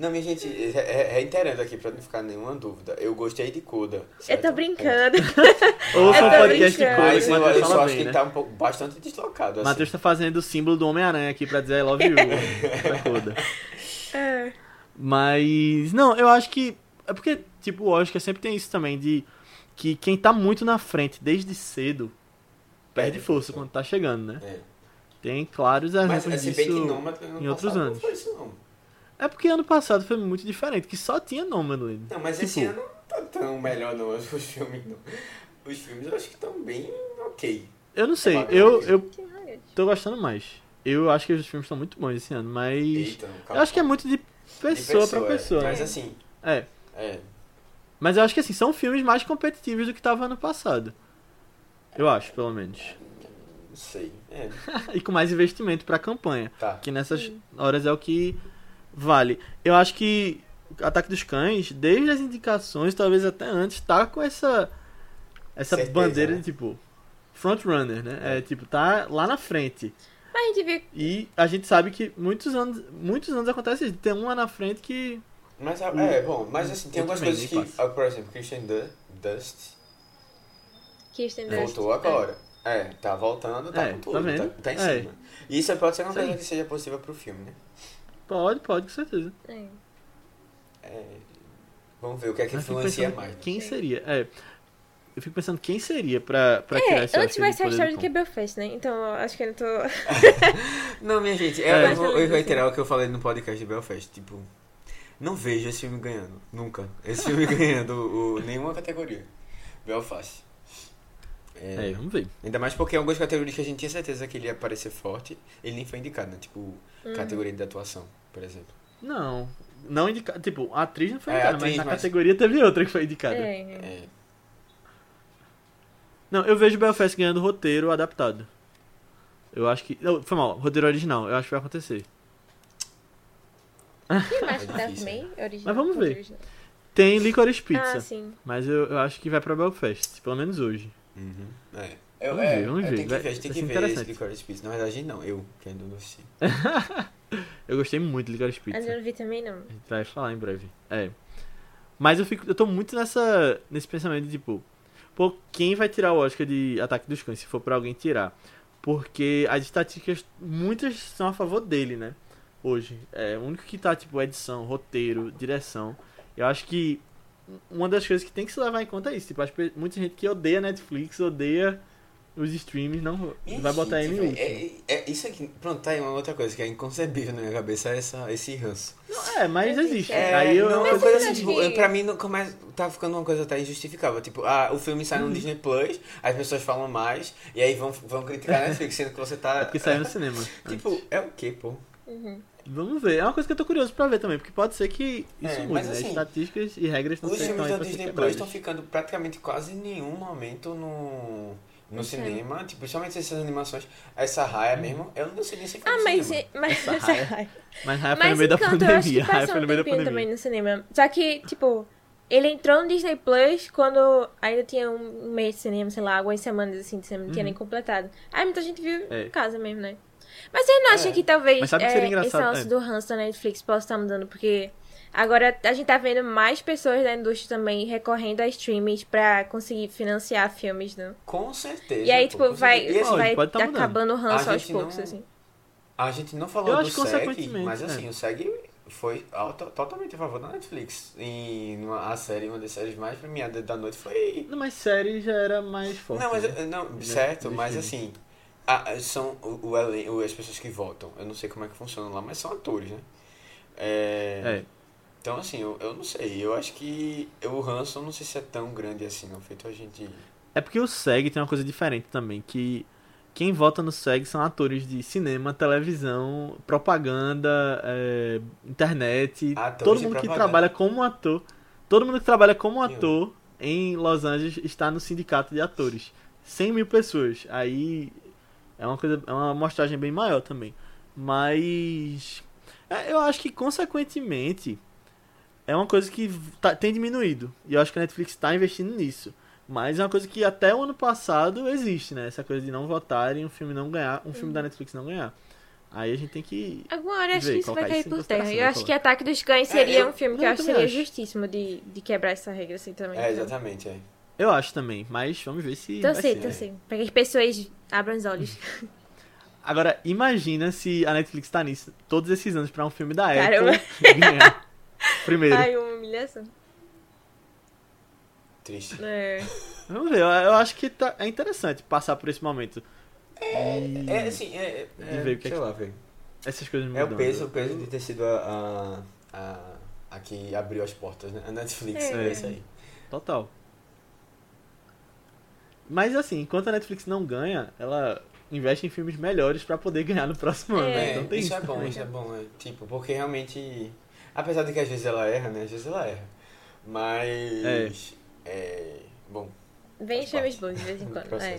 Não, minha gente, re- re- reiterando aqui pra não ficar nenhuma dúvida, eu gostei de Coda. Eu tô brincando. Ouça o podcast de. Coda Mas que eu, eu só acho que bem, ele né? tá um pouco, bastante deslocado, assim. Matheus tá fazendo o símbolo do Homem-Aranha aqui pra dizer I love you pra Coda. É. Mas. Não, eu acho que. É porque, tipo, o Oscar sempre tem isso também de. Que quem tá muito na frente desde cedo perde Perde força quando tá chegando, né? É. Tem claros Mas exemplos bem que disso. Nomadland no em outros anos. não foi isso, não. É porque ano passado foi muito diferente, que só tinha Nomadland. Não, mas esse Tipo, ano não tá tão melhor, não, os filmes, não. Os filmes eu acho que estão bem ok. Eu não sei, Vai, eu, eu Haggard. tô gostando mais. Eu acho que os filmes estão muito bons esse ano, mas. Eita, Eu acho que é muito de de pessoa, pra é. pessoa. Mas né? assim, É. é. Mas eu acho que assim, são filmes mais competitivos do que tava ano passado. Eu acho, pelo menos. Não sei. É, E com mais investimento pra campanha. tá. Que nessas horas é o que vale. Eu acho que Ataque dos Cães, desde as indicações, talvez até antes, tá com essa essa Certeza, bandeira né? de tipo frontrunner, né? É. tipo, tá lá na frente. Mas a gente viu. E a gente sabe que muitos anos, muitos anos acontece isso, tem um lá na frente que Mas é, bom, mas assim, tem algumas coisas que, passa. ah, por exemplo, Christian Du- Dust Kirsten voltou agora. É, tá voltando, tá É, com tá tudo, tá, tá em É. cima. E isso pode ser uma coisa que seja possível pro filme, né? Pode, pode, com certeza. É. É, vamos ver o que é que influencia pensando mais. Quem seria? É, eu fico pensando quem seria pra, pra É, esse antes vai ser a história do que Belfast, né? Então eu acho que eu não tô. Não, minha gente, eu, É. eu vou eu vou reiterar o que eu falei no podcast de Belfast. Tipo, não vejo esse filme ganhando. Nunca. Esse filme ganhando o, nenhuma categoria. Belfast. É, É, vamos ver. Ainda mais porque algumas categorias que a gente tinha certeza que ele ia aparecer forte, ele nem foi indicado, né? Tipo, Uhum. categoria de atuação, por exemplo. Não, não indicado. Tipo, a atriz não foi É, indicada, atriz, mas na mas- categoria teve outra que foi indicada. É. É, Não, eu vejo Belfast ganhando roteiro adaptado. Eu acho que. Não, foi mal, roteiro original. Eu acho que vai acontecer. Mais que também? Original. Mas vamos ver. original. Tem Licorice Pizza. Ah, sim. Mas eu, eu acho que vai pra Belfast, pelo menos hoje. Uhum, é. Eu, Vamos é, ver, vamos eu ver. tenho que ver, a gente tem que ver esse. Licorice Pizza. Na verdade, não, eu que ainda não assisti. Eu gostei muito de Licorice Pizza. Mas eu não vi também, não. A gente vai falar em breve. É. Mas eu fico. Eu tô muito nessa. nesse pensamento de tipo. Pô, quem vai tirar o Oscar de Ataque dos Cães, se for pra alguém tirar? Porque as estatísticas, muitas são a favor dele, né? Hoje. É, o único que tá, tipo, edição, roteiro, direção. Eu acho que uma das coisas que tem que se levar em conta é isso. Tipo, pe- muita gente que odeia Netflix, odeia os streams, não Minha vai botar gente, ele em véi, último. é, é, isso aqui, pronto, tá aí uma outra coisa que é inconcebível na minha cabeça, é essa, esse ranço. É, mas existe. É, Aí eu, não, é eu- coisa Mas assim, tipo, acho que- pra mim não começa, tá ficando uma coisa até injustificável. Tipo, ah, o filme sai no Uhum. Disney Plus, as pessoas falam mais, e aí vão, vão criticar a Netflix, sendo que você tá. é porque saiu no cinema. Tipo, é o que, pô? Uhum. Vamos ver. É uma coisa que eu tô curioso pra ver também, porque pode ser que isso É, mude, mas né? assim, Estatísticas e regras não Os filmes estão da Disney Plus estão ficando praticamente quase nenhum momento no, no cinema. Tipo, principalmente essas animações. Essa raia mesmo, eu não sei nem se foi Ah, no mas. cinema. mas Essa raia. Mas Raia foi no meio da Encanto, eu acho que pandemia. Raia foi no meio da pandemia. também no cinema. Só que, tipo, ele entrou no Disney Plus quando ainda tinha um mês de cinema, sei lá, algumas semanas assim de cinema, não tinha nem completado. Aí muita gente viu Uhum. É. em casa mesmo, né? Mas vocês não acham É. que talvez Mas sabe que seria é, esse engraçado? lance É. do ranço da Netflix possa estar mudando? Porque agora a gente tá vendo mais pessoas da indústria também recorrendo a streamings pra conseguir financiar filmes, né? Com certeza. E aí, pô, tipo, com vai. E, assim, vai pode tá mudando. acabando o ranço aos poucos, não- assim. A gente não falou Eu do SEG, mas é. assim, o SEG foi alto- totalmente a favor da Netflix. E numa, a série, uma das séries mais premiadas da noite foi. Não, mas série já era mais forte. não, mas né? não, Né, certo, mas filmes. assim. A- são o, o elen- as pessoas que votam. Eu não sei como é que funciona lá, mas são atores, né? É, É. Então, assim, eu, eu não sei. Eu acho que o Hanson não sei se é tão grande assim, não. Feito a gente. É porque o SEG tem uma coisa diferente também, que quem vota no SEG são atores de cinema, televisão, propaganda, é, internet, Atores todo mundo que trabalha como ator. Todo mundo que trabalha como ator em Los Angeles está no sindicato de atores. 100 mil pessoas. Aí é uma coisa, é uma amostragem bem maior também. Mas é, eu acho que consequentemente é uma coisa que tá, tem diminuído. E eu acho que a Netflix está investindo nisso. Mas é uma coisa que até o ano passado existe, né? Essa coisa de não votarem um filme não ganhar, um filme da Netflix não ganhar. Aí a gente tem que. Alguma hora acho Ver, que isso vai cair isso por terra. Eu vai acho que. Ataque dos Cães É, seria eu- um filme que eu eu acho seria acho. justíssimo de, de quebrar essa regra assim também. É, então. exatamente, é. Eu acho também, mas vamos ver se. vai Torcer, ser. torcer. Pra que as pessoas abram os olhos. Agora, imagina se a Netflix tá nisso todos esses anos pra um filme da Caramba. Apple ganhar. Primeiro. Ai, uma humilhação. Triste. É. Vamos ver, eu, eu acho que tá, é interessante passar por esse momento. E É, assim, é. E é, ver o que é sei que- lá, velho. essas coisas É mudando. o peso, o peso de ter sido a, a, a, a que abriu as portas, né? A Netflix, É. é, isso aí. Total. Mas assim, enquanto a Netflix não ganha, ela investe em filmes melhores pra poder ganhar no próximo ano. né? É, Então tem isso isso. é bom, também. isso é bom, é. Tipo, porque realmente. Apesar de que às vezes ela erra, né? Às vezes ela erra. Mas. É. bom. Vem filmes bons de vez em do quando. É.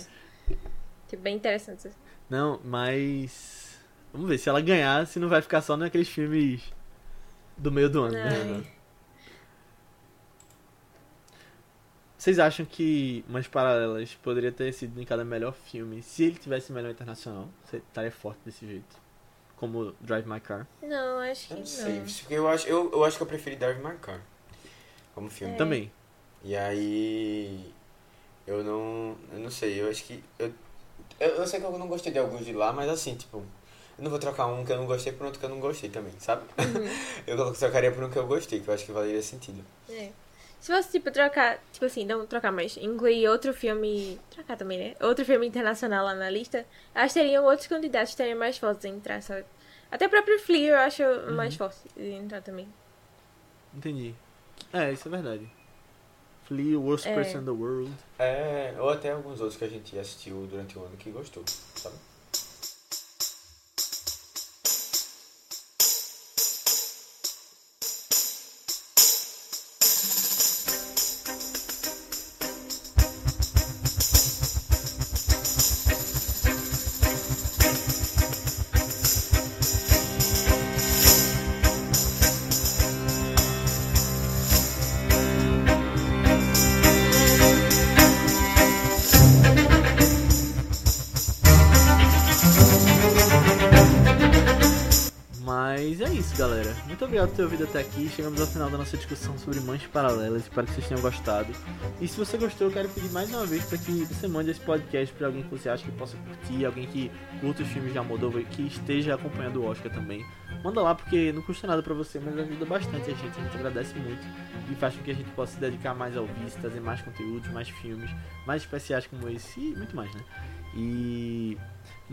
Tipo, bem interessante. Não, mas. Vamos ver, se ela ganhar, se não vai ficar só naqueles filmes do meio do ano, né? Vocês acham que Mães Paralelas poderia ter sido indicado a melhor filme se ele tivesse melhor internacional? Você estaria forte desse jeito? Como Drive My Car? Não, acho que Eu não. não sei. Porque eu acho, eu, eu acho que eu preferi Drive My Car como filme. É. Também. E aí. Eu não. Eu não sei, eu acho que. Eu, eu, eu sei que eu não gostei de alguns de lá, mas assim, tipo. Eu não vou trocar um que eu não gostei por outro que eu não gostei também, sabe? Uhum. eu trocaria por um que eu gostei, que eu acho que valeria sentido. É. Se fosse, tipo, trocar, tipo assim, não trocar, mas incluir outro filme. Trocar também, né? Outro filme internacional lá na lista, acho que teriam outros candidatos que teriam mais fortes em entrar, sabe? Até o próprio Flea eu acho Uhum. mais forte de entrar também. Entendi. É, isso é verdade. Flea, Worst É. Person in the World. É, ou até alguns outros que a gente assistiu durante o ano que gostou, sabe? Muito obrigado por ter ouvido até aqui. Chegamos ao final da nossa discussão sobre manchas paralelas. Espero que vocês tenham gostado. E se você gostou, eu quero pedir mais uma vez para que você mande esse podcast para alguém que você acha que possa curtir, alguém que curta os filmes de Almodóvar e que esteja acompanhando o Oscar também. Manda lá porque não custa nada para você, mas ajuda bastante a gente. A gente agradece muito e faz com que a gente possa se dedicar mais ao vídeo, trazer mais conteúdos, mais filmes, mais especiais como esse e muito mais, né? E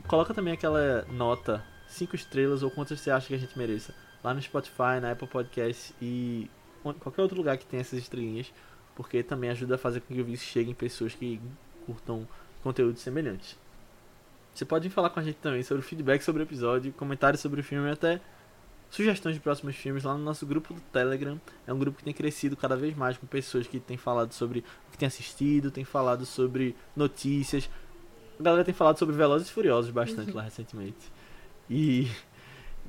coloca também aquela nota 5 estrelas ou quantas você acha que a gente mereça. Lá no Spotify, na Apple Podcast e qualquer outro lugar que tenha essas estrelinhas, porque também ajuda a fazer com que o vídeo chegue em pessoas que curtam conteúdos semelhantes. Você pode falar com a gente também sobre feedback sobre o episódio, comentários sobre o filme e até sugestões de próximos filmes lá no nosso grupo do Telegram. É um grupo que tem crescido cada vez mais com pessoas que têm falado sobre o que tem assistido, tem falado sobre notícias. A galera tem falado sobre Velozes e Furiosos bastante lá recentemente e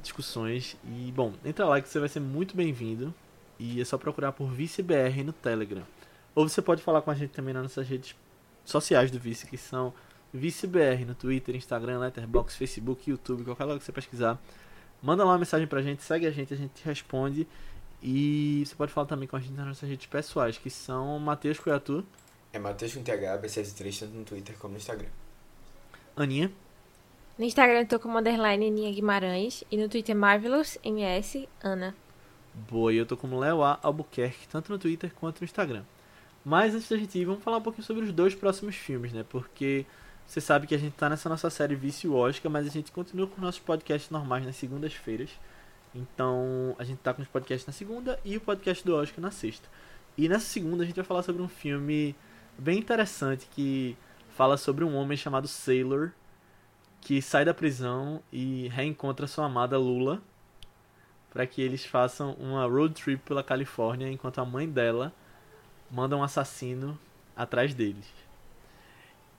discussões. E bom, entra lá que você vai ser muito bem-vindo. E é só procurar por ViceBR no Telegram. Ou você pode falar com a gente também nas nossas redes sociais do Vice, que são ViceBR no Twitter, Instagram, Letterboxd, Facebook, YouTube, qualquer lugar que você pesquisar. Manda lá uma mensagem pra gente, segue a gente, a gente responde. E você pode falar também com a gente nas nossas redes pessoais, que são Matheus Coiatu, É Matheus com TH, B73, tanto no Twitter como no Instagram. Aninha, No Instagram eu tô como underline Aninha Guimarães e no Twitter Marvelous MS Ana. Boa, e eu tô como Léo A. Albuquerque, tanto no Twitter quanto no Instagram. Mas antes da gente ir, vamos falar um pouquinho sobre os dois próximos filmes, né? Porque você sabe que a gente tá nessa nossa série Vício Oscar, mas a gente continua com nossos podcasts normais nas segundas-feiras. Então, a gente tá com os podcasts na segunda e o podcast do Oscar na sexta. E nessa segunda a gente vai falar sobre um filme bem interessante que fala sobre um homem chamado Sailor que sai da prisão e reencontra sua amada Lula para que eles façam uma road trip pela Califórnia enquanto a mãe dela manda um assassino atrás deles.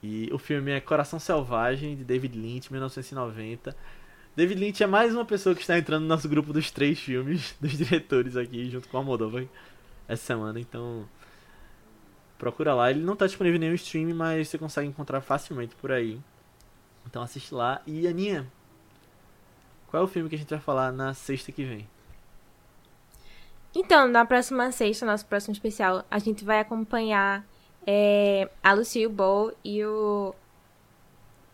E o filme é Coração Selvagem de David Lynch, 1990. David Lynch é mais uma pessoa que está entrando no nosso grupo dos três filmes, dos diretores aqui, junto com a Moldova essa semana, então procura lá. Ele não está disponível em nenhum stream, mas você consegue encontrar facilmente por aí. Então assiste lá. E Aninha, qual é o filme que a gente vai falar na sexta que vem? Então, na próxima sexta, nosso próximo especial, a gente vai acompanhar é, a Lucille Ball e o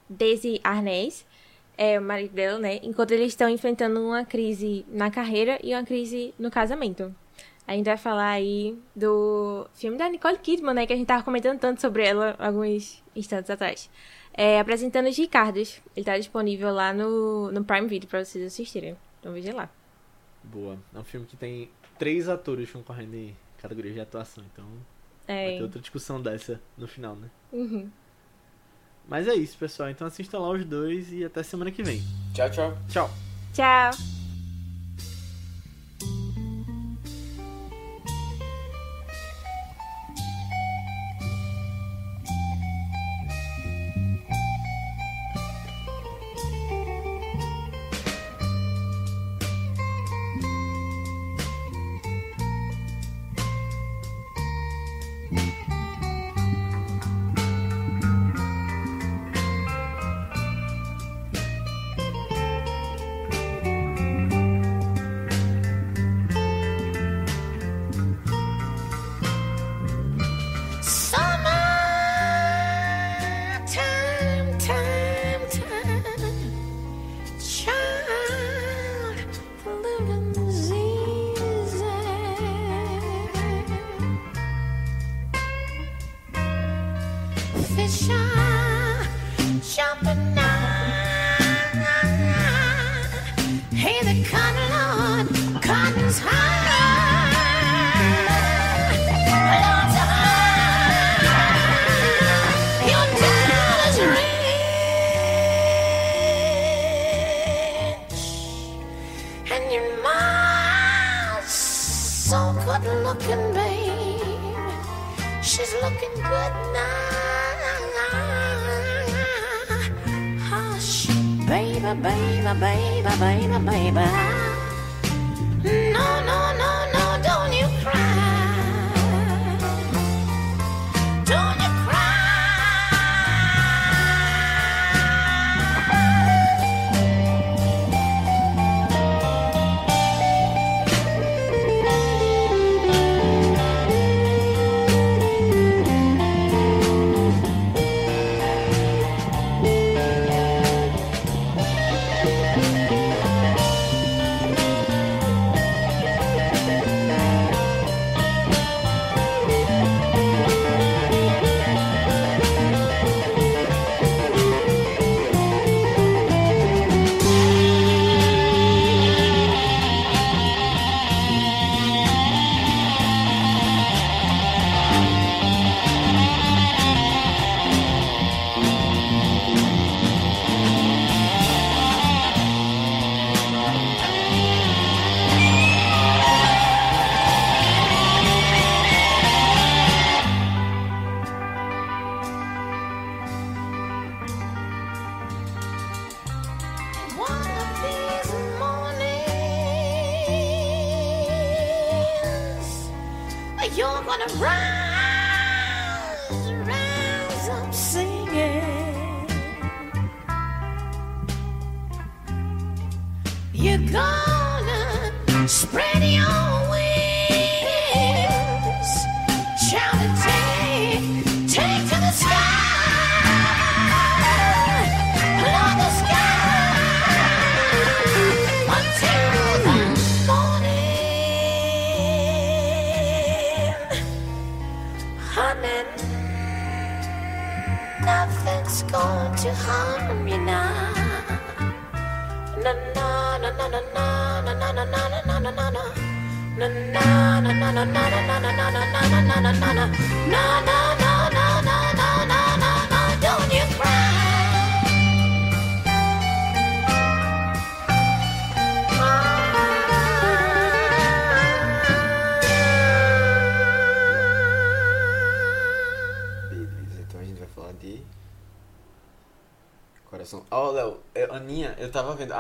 Daisy Arnaz, é, o marido dela, né? Enquanto eles estão enfrentando uma crise na carreira e uma crise no casamento. A gente vai falar aí do filme da Nicole Kidman, né? Que a gente tava comentando tanto sobre ela alguns instantes atrás. É, apresentando os Ricardos. Ele tá disponível lá no, no Prime Video pra vocês assistirem. Então veja lá. Boa. É um filme que tem três atores concorrendo em categoria de atuação, então É. vai ter outra discussão dessa no final, né? Uhum. Mas é isso, pessoal. Então assistam lá os dois e até semana que vem. Tchau, tchau. Tchau! Tchau!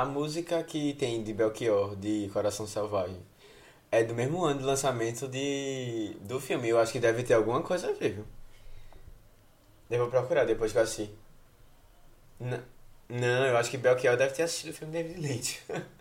A música que tem de Belchior, de Coração Selvagem, é do mesmo ano de lançamento de, do filme. Eu acho que deve ter alguma coisa a ver, viu? Vou procurar depois que eu assisti. N- Não, eu acho que Belchior deve ter assistido o filme David Lynch.